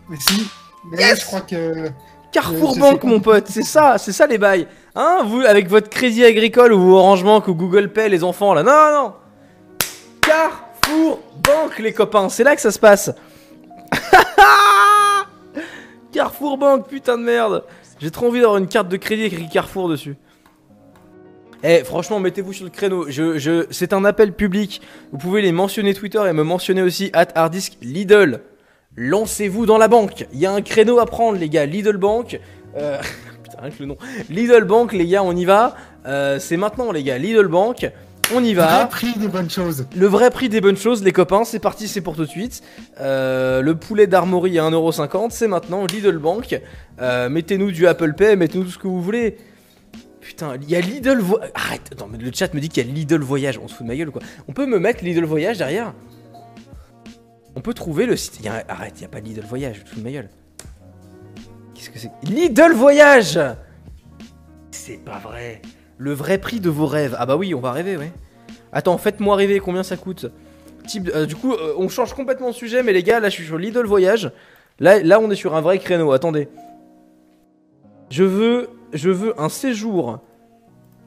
Mais si. Mais Yes je crois que. Carrefour Euh, je Banque, mon pote, c'est ça, c'est ça les bails. Hein, vous, avec votre crédit agricole ou Orange Bank ou Google Pay, les enfants là. Non, non, non. Carrefour Banque, les copains, c'est là que ça se passe. Carrefour Banque, putain de merde. J'ai trop envie d'avoir une carte de crédit écrit Carrefour dessus. Eh, franchement, mettez-vous sur le créneau. Je, je, c'est un appel public. Vous pouvez les mentionner Twitter et me mentionner aussi at Hardisk Lidl. Lancez-vous dans la banque. Il y a un créneau à prendre, les gars. Lidl Bank. Euh, putain, rien que le nom. Lidl Bank, les gars, on y va. Euh, c'est maintenant, les gars. Lidl Bank. On y va. Vrai prix des bonnes choses. Le vrai prix des bonnes choses, les copains, c'est parti, c'est pour tout de suite. Euh, le poulet d'armorie à 1,50€, c'est maintenant Lidl Bank. Euh, mettez-nous du Apple Pay, mettez-nous tout ce que vous voulez. Putain, il y a Lidl Vo- Arrête, attends, mais le chat me dit qu'il y a Lidl Voyage. On se fout de ma gueule ou quoi? On peut me mettre Lidl Voyage derrière? On peut trouver le site. y a Arrête, il n'y a pas Lidl Voyage, je te fous de ma gueule. Qu'est-ce que c'est? Lidl Voyage C'est pas vrai. Le vrai prix de vos rêves. Ah bah oui, on va rêver, ouais. Attends, faites-moi rêver, combien ça coûte Type, euh, Du coup, euh, on change complètement de sujet, mais les gars, là je suis sur Lidl Voyage. Là, là on est sur un vrai créneau, attendez. Je veux, je veux un séjour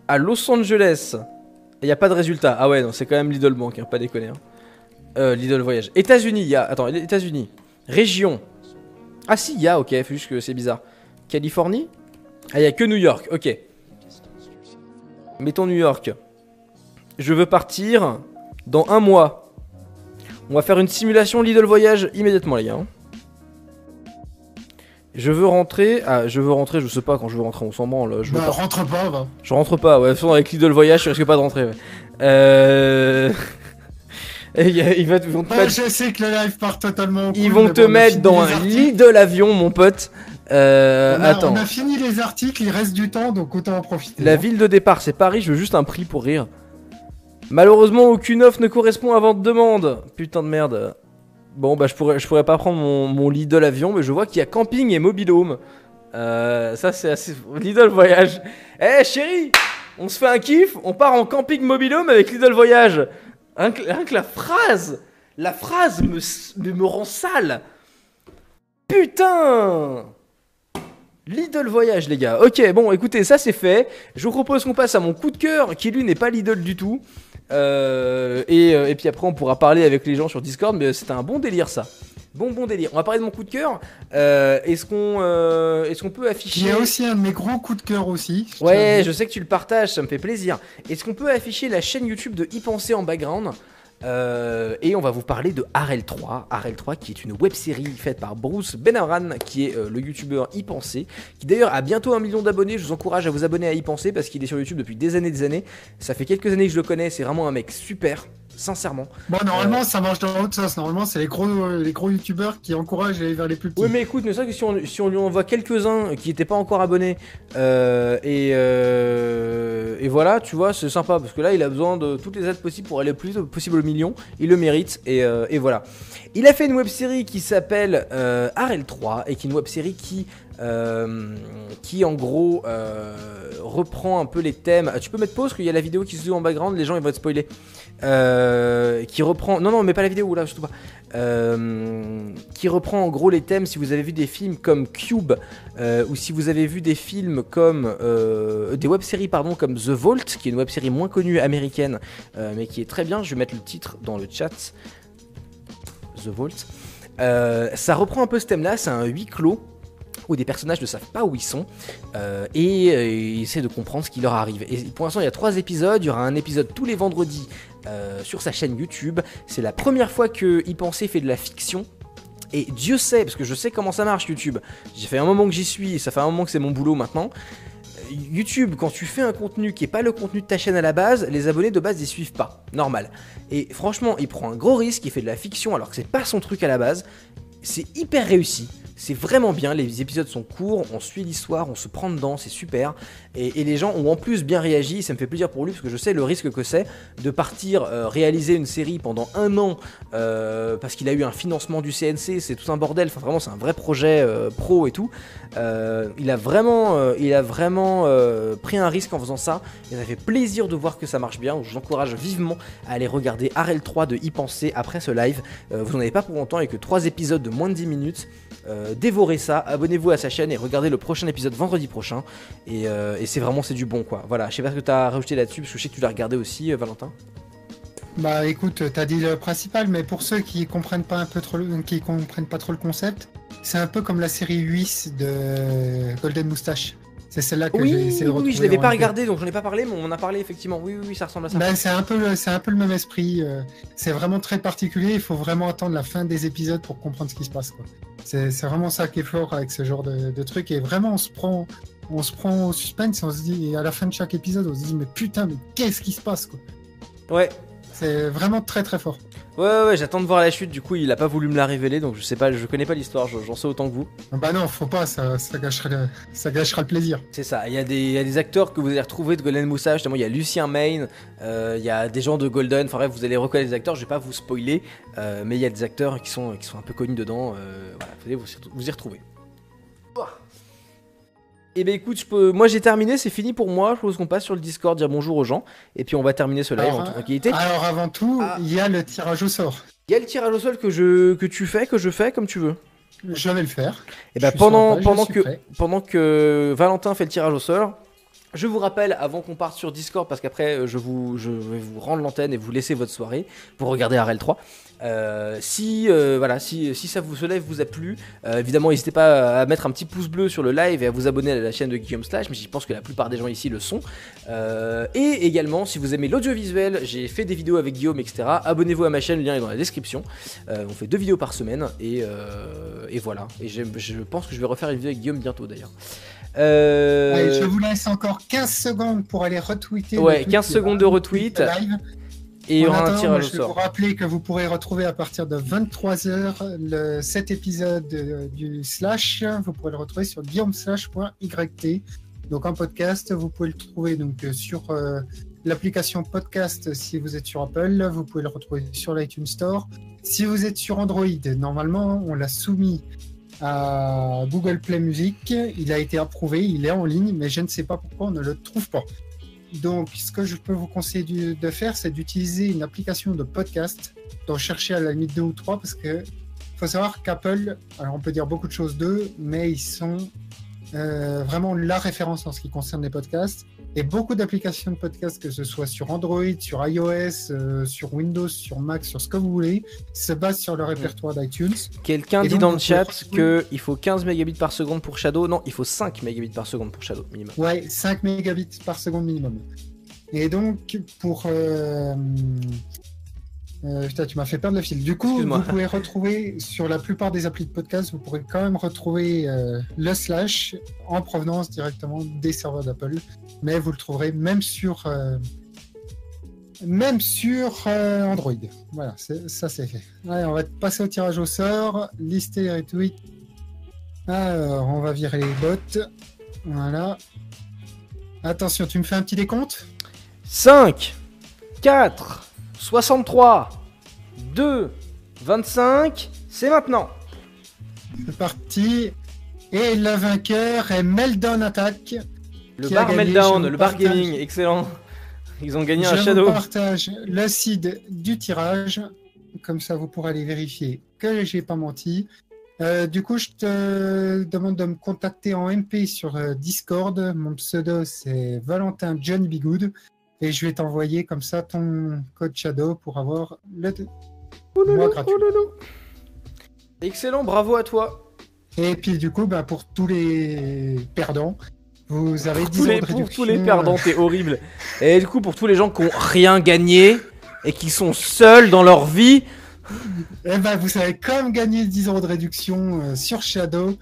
à Los Angeles. Il n'y a pas de résultat. Ah ouais, non, c'est quand même Lidl Bank, hein, pas déconner. hein. Euh, Lidl Voyage. États-Unis, il y a. Attends, États-Unis. Région. Ah si, il y a, ok, juste que c'est bizarre. Californie? Ah, il y a que New York, ok. Mettons New York. Je veux partir dans un mois. On va faire une simulation Lidl Voyage immédiatement, les gars. hein. Je veux rentrer. Ah, je veux rentrer, je sais pas quand je veux rentrer, on s'en branle. Je, veux Bah, pas- rentre pas, va. je rentre pas, ouais. De toute façon, avec Lidl Voyage, je risque pas de rentrer. ouais. Euh. Il ils vont- te mettre, je sais que le live part totalement. ils cool, vont te bon, mettre dans un articles. Lidl avion, mon pote. Euh, On a, attends. on a fini les articles, il reste du temps, donc autant en profiter. La ville de départ, c'est Paris, je veux juste un prix pour rire. Malheureusement, aucune offre ne correspond à votre demande. Putain de merde. Bon, bah, je pourrais, je pourrais pas prendre mon, mon Lidl avion, mais je vois qu'il y a camping et mobile home. Euh, ça, c'est assez. Lidl voyage. Eh, chérie, on se fait un kiff, on part en camping mobile home avec Lidl voyage. Rien que, rien que la phrase, la phrase me, me, me rend sale. Putain! Lidl Voyage, les gars. Ok, bon, écoutez, ça c'est fait. Je vous propose qu'on passe à mon coup de cœur, qui lui n'est pas Lidl du tout. Euh, et, euh, et puis après, on pourra parler avec les gens sur Discord, mais c'était un bon délire ça. Bon, bon délire. On va parler de mon coup de cœur. Euh, Est-ce qu'on euh, est qu'on peut afficher? Il y a aussi un de mes gros coups de cœur aussi. je Ouais, je sais que tu le partages, ça me fait plaisir. Est-ce qu'on peut afficher la chaîne YouTube de Y penser en background? Euh, et on va vous parler de RL3, RL3 qui est une web série faite par Bruce Benaran, qui est euh, le youtubeur Y penser, qui d'ailleurs a bientôt un million d'abonnés. Je vous encourage à vous abonner à Y penser parce qu'il est sur YouTube depuis des années, des années. Ça fait quelques années que je le connais. C'est vraiment un mec super, sincèrement. Bon, normalement, ça marche dans l'autre sens. Normalement, c'est les gros, les gros youtubeurs qui encouragent à aller vers les plus petits. Oui, mais écoute, ne serait que si on, si on lui envoie quelques-uns qui n'étaient pas encore abonnés, euh, et, euh, et voilà, tu vois, c'est sympa parce que là, il a besoin de toutes les aides possibles pour aller le plus possible au million. Il le mérite, et, euh, et voilà. Il a fait une web série qui s'appelle euh, RL3 et qui est une web série qui. Euh, qui en gros euh, reprend un peu les thèmes. Ah, Tu peux mettre pause qu'il y a la vidéo qui se joue en background, les gens ils vont être spoilés. Euh, qui reprend. Non, non, mais pas la vidéo là, surtout pas. Qui reprend en gros les thèmes si vous avez vu des films comme Cube ou si vous avez vu des films comme des web-séries pardon comme The Vault qui est une web-série moins connue américaine mais qui est très bien je vais mettre le titre dans le chat The Vault ça reprend un peu ce thème là c'est un huis clos où des personnages ne savent pas où ils sont euh, et euh, ils essaient de comprendre ce qui leur arrive. Et pour l'instant, il y a trois épisodes. Il y aura un épisode tous les vendredis euh, sur sa chaîne YouTube. C'est la première fois que Y Penser fait de la fiction. Et Dieu sait, parce que je sais comment ça marche YouTube. J'ai fait un moment que j'y suis ça fait un moment que c'est mon boulot maintenant. Euh, YouTube, quand tu fais un contenu qui est pas le contenu de ta chaîne à la base, les abonnés de base ils suivent pas. Normal. Et franchement, il prend un gros risque, il fait de la fiction alors que c'est pas son truc à la base c'est hyper réussi. C'est vraiment bien, les épisodes sont courts, on suit l'histoire, on se prend dedans, c'est super. Et, les gens ont en plus bien réagi, ça me fait plaisir pour lui parce que je sais le risque que c'est de partir euh, réaliser une série pendant un an euh, parce qu'il a eu un financement du CNC, c'est tout un bordel, enfin vraiment c'est un vrai projet euh, pro et tout. Il a vraiment, il a vraiment pris un risque en faisant ça et ça fait plaisir de voir que ça marche bien. Je vous encourage vivement à aller regarder Arel 3 de y penser après ce live. Vous n'en avez pas pour longtemps et que 3 épisodes de moins de 10 minutes. Euh, dévorez ça, abonnez-vous à sa chaîne et regardez le prochain épisode vendredi prochain. Et, euh, et c'est vraiment c'est du bon quoi. Voilà, je sais pas ce que tu as rajouté là-dessus parce que je sais que tu l'as regardé aussi, euh, Valentin. Bah écoute, t'as dit le principal, mais pour ceux qui comprennent pas un peu trop, qui comprennent pas trop le concept, c'est un peu comme la série 8 de Golden Moustache. C'est celle-là que j'ai Oui, essayé de retrouver. oui, je l'avais pas regardé donc j'en ai pas parlé, mais on en a parlé effectivement. Oui, oui, oui, ça ressemble à ça. Ben, c'est un peu, le- c'est un peu le même esprit. euh, C'est vraiment très particulier. Il faut vraiment attendre la fin des épisodes pour comprendre ce qui se passe. quoi. C'est c'est vraiment ça qui est fort avec ce genre de, de truc. Et vraiment, on se prend, on se prend au suspense. Et on se dit, et à la fin de chaque épisode, on se dit, mais putain, mais qu'est-ce qui se passe quoi Ouais, C'est vraiment très très fort. Ouais, ouais, ouais, j'attends de voir la chute. Du coup, il a pas voulu me la révéler donc je sais pas, je connais pas l'histoire, je- j'en sais autant que vous. Bah non, faut pas. Ça, ça gâcherait, le, ça gâchera le plaisir. C'est ça, il y, a des, y a des acteurs que vous allez retrouver de Golden Moustache, notamment il y a Lucien Main, euh, il y a des gens de Golden, enfin bref, vous allez reconnaître les acteurs, je vais pas vous spoiler, euh, mais il y a des acteurs qui sont, qui sont un peu connus dedans, euh, voilà, vous allez vous, vous y retrouver. Et ben écoute, je peux... moi j'ai terminé, c'est fini pour moi, je propose qu'on passe sur le Discord, dire bonjour aux gens, et puis on va terminer ce live Alors, en toute tranquillité. Alors avant tout, Ah. il y a le tirage au sort. Il y a le tirage au sol que, je, que tu fais, que je fais, comme tu veux. Je vais le faire. Et ben suis sur la pendant, pendant, que, pendant que Valentin fait le tirage au sort, je vous rappelle avant qu'on parte sur Discord, parce qu'après euh, je, vous, je vais vous rendre l'antenne et vous laisser votre soirée pour regarder RL3. Euh, si, euh, voilà, si, si ça vous, ce live vous a plu, euh, évidemment n'hésitez pas à mettre un petit pouce bleu sur le live et à vous abonner à la chaîne de Guillaume Slash, mais je pense que la plupart des gens ici le sont. Et également, si vous aimez l'audiovisuel, j'ai fait des vidéos avec Guillaume, etc. Abonnez-vous à ma chaîne, le lien est dans la description. On fait deux vidéos par semaine et, et voilà. Et je pense que je vais refaire une vidéo avec Guillaume bientôt d'ailleurs. Allez, je vous laisse encore 15 secondes pour aller retweeter. Ouais, tweet 15 qui seconde va de retweet. live. Et un attendant, tirage au je vais vous rappeler que vous pourrez retrouver à partir de 23h le, cet épisode du Slash. Vous pourrez le retrouver sur guillaumeslash.yt. Donc en podcast, vous pouvez le trouver donc euh, sur euh, l'application podcast si vous êtes sur Apple. Vous pouvez le retrouver sur l'iTunes Store. Si vous êtes sur Android, normalement, on l'a soumis à Google Play Music. Il a été approuvé, il est en ligne, mais je ne sais pas pourquoi on ne le trouve pas. Donc, ce que je peux vous conseiller de faire, c'est d'utiliser une application de podcast, d'en chercher à la limite deux ou trois, parce que faut savoir qu'Apple, alors on peut dire beaucoup de choses d'eux, mais ils sont euh, vraiment la référence en ce qui concerne les podcasts. Et beaucoup d'applications de podcasts, que ce soit sur Android, sur iOS, euh, sur Windows, sur Mac, sur ce que vous voulez, se basent sur le répertoire d'iTunes. Quelqu'un dit donc, dans le chat qu'il faut 15 mégabits par seconde pour Shadow. Non, il faut 5 mégabits par seconde pour Shadow minimum. Ouais, 5 mégabits par seconde minimum. Et donc, pour. Euh... euh, putain, tu m'as fait perdre le fil. Du coup, vous pouvez retrouver sur la plupart des applis de podcast, vous pourrez quand même retrouver euh, le slash en provenance directement des serveurs d'Apple. Mais vous le trouverez même sur. euh, Même sur euh, Android. Voilà, ça c'est fait. Allez, on va passer au tirage au sort. Lister les retweets. Alors, on va virer les bots. Voilà. Attention, tu me fais un petit décompte? 5, 4, 63, 2, 25, c'est maintenant. C'est parti. Et le vainqueur est Meldown Attack. Le bar Meltdown, je le bar partage. gaming, excellent. Ils ont gagné Je un Shadow. partage le seed du tirage. Comme ça, vous pourrez aller vérifier que j'ai pas menti. Euh, du coup, je te demande de me contacter en MP sur euh, Discord. Mon pseudo, c'est Valentin John Bigood. Et je vais t'envoyer comme ça ton code Shadow pour avoir le Ouloulou, mois gratuit. ouloulou. Excellent, bravo à toi. Et puis du coup, bah, pour tous les perdants, vous avez Pour 10 tous, ans les, de pour réduction. tous les perdants, t'es horrible. Et du coup, pour tous les gens qui ont rien gagné et qui sont seuls dans leur vie, Et ben, vous savez comme gagner 10 euros de réduction euh, sur Shadow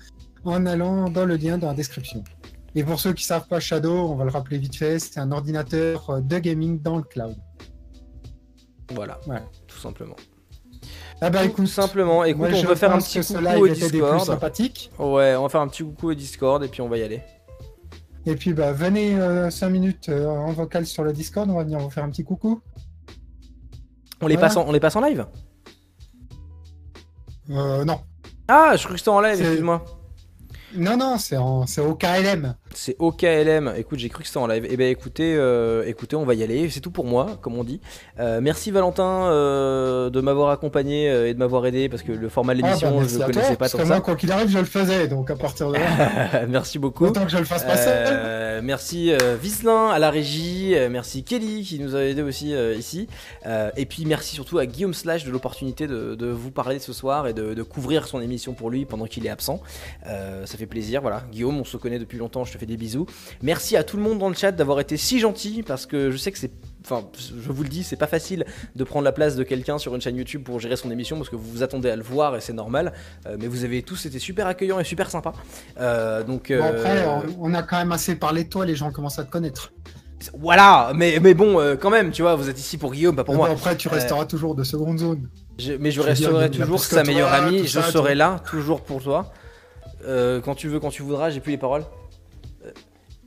en allant dans le lien dans la description. Et pour ceux qui savent pas Shadow, on va le rappeler vite fait, c'est un ordinateur euh, de gaming dans le cloud. voilà, Ouais. tout simplement. Ah bah Tout écoute, simplement. Écoute, moi, on je va faire un petit coucou au Discord. Ouais, on va faire un petit coucou au Discord et puis on va y aller. Et puis bah venez 5 minutes euh, en vocal sur le Discord, on va venir vous faire un petit coucou. On les, passe en, on les passe en live? Euh, non. Ah, je crois que c'était en live, excuse-moi. Non, non, c'est en... c'est au KLM. C'est OKLM. Écoute, j'ai cru que c'était en live. Eh ben écoutez, euh, écoutez, on va y aller. C'est tout pour moi, comme on dit. Euh, merci Valentin euh, de m'avoir accompagné et de m'avoir aidé parce que le format de Ah, bah, l'émission, merci je ne à connaissais pas tant que moi, ça. quoi qu'il arrive, je le faisais, donc à partir de là, merci beaucoup. autant que je le fasse pas seul. Euh, merci Vislin à la régie, merci Kelly qui nous a aidé aussi ici, et puis merci surtout à Guillaume Slash de l'opportunité de, de vous parler ce soir et de, de couvrir son émission pour lui pendant qu'il est absent. Ça fait plaisir, voilà. Guillaume, on se connaît depuis longtemps, je te fais des bisous. Merci à tout le monde dans le chat d'avoir été si gentil parce que je sais que c'est. Enfin, je vous le dis, c'est pas facile de prendre la place de quelqu'un sur une chaîne YouTube pour gérer son émission parce que vous vous attendez à le voir et c'est normal. Euh, mais vous avez tous été super accueillants et super sympas. Euh, donc, Bon, après, euh, on, a quand même assez parlé de toi, les gens commencent à te connaître. Voilà, mais, mais bon, quand même, tu vois, vous êtes ici pour Guillaume, pas pour Mais moi. bon, après, tu resteras toujours de seconde zone. Je- mais je, je dire, resterai toujours sa meilleure amie, je serai là, toujours pour toi. Quand tu veux, quand tu voudras, j'ai plus les paroles.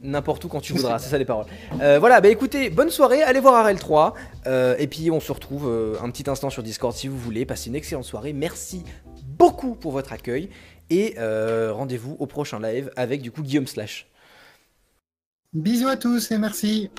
N'importe où quand tu voudras, c'est ça les paroles. Euh, voilà, bah écoutez, bonne soirée, allez voir Arel 3. euh, et puis on se retrouve euh, un petit instant sur Discord si vous voulez. Passez une excellente soirée. Merci beaucoup pour votre accueil. Et rendez-vous au prochain live avec du coup Guillaume Slash. Bisous à tous et merci.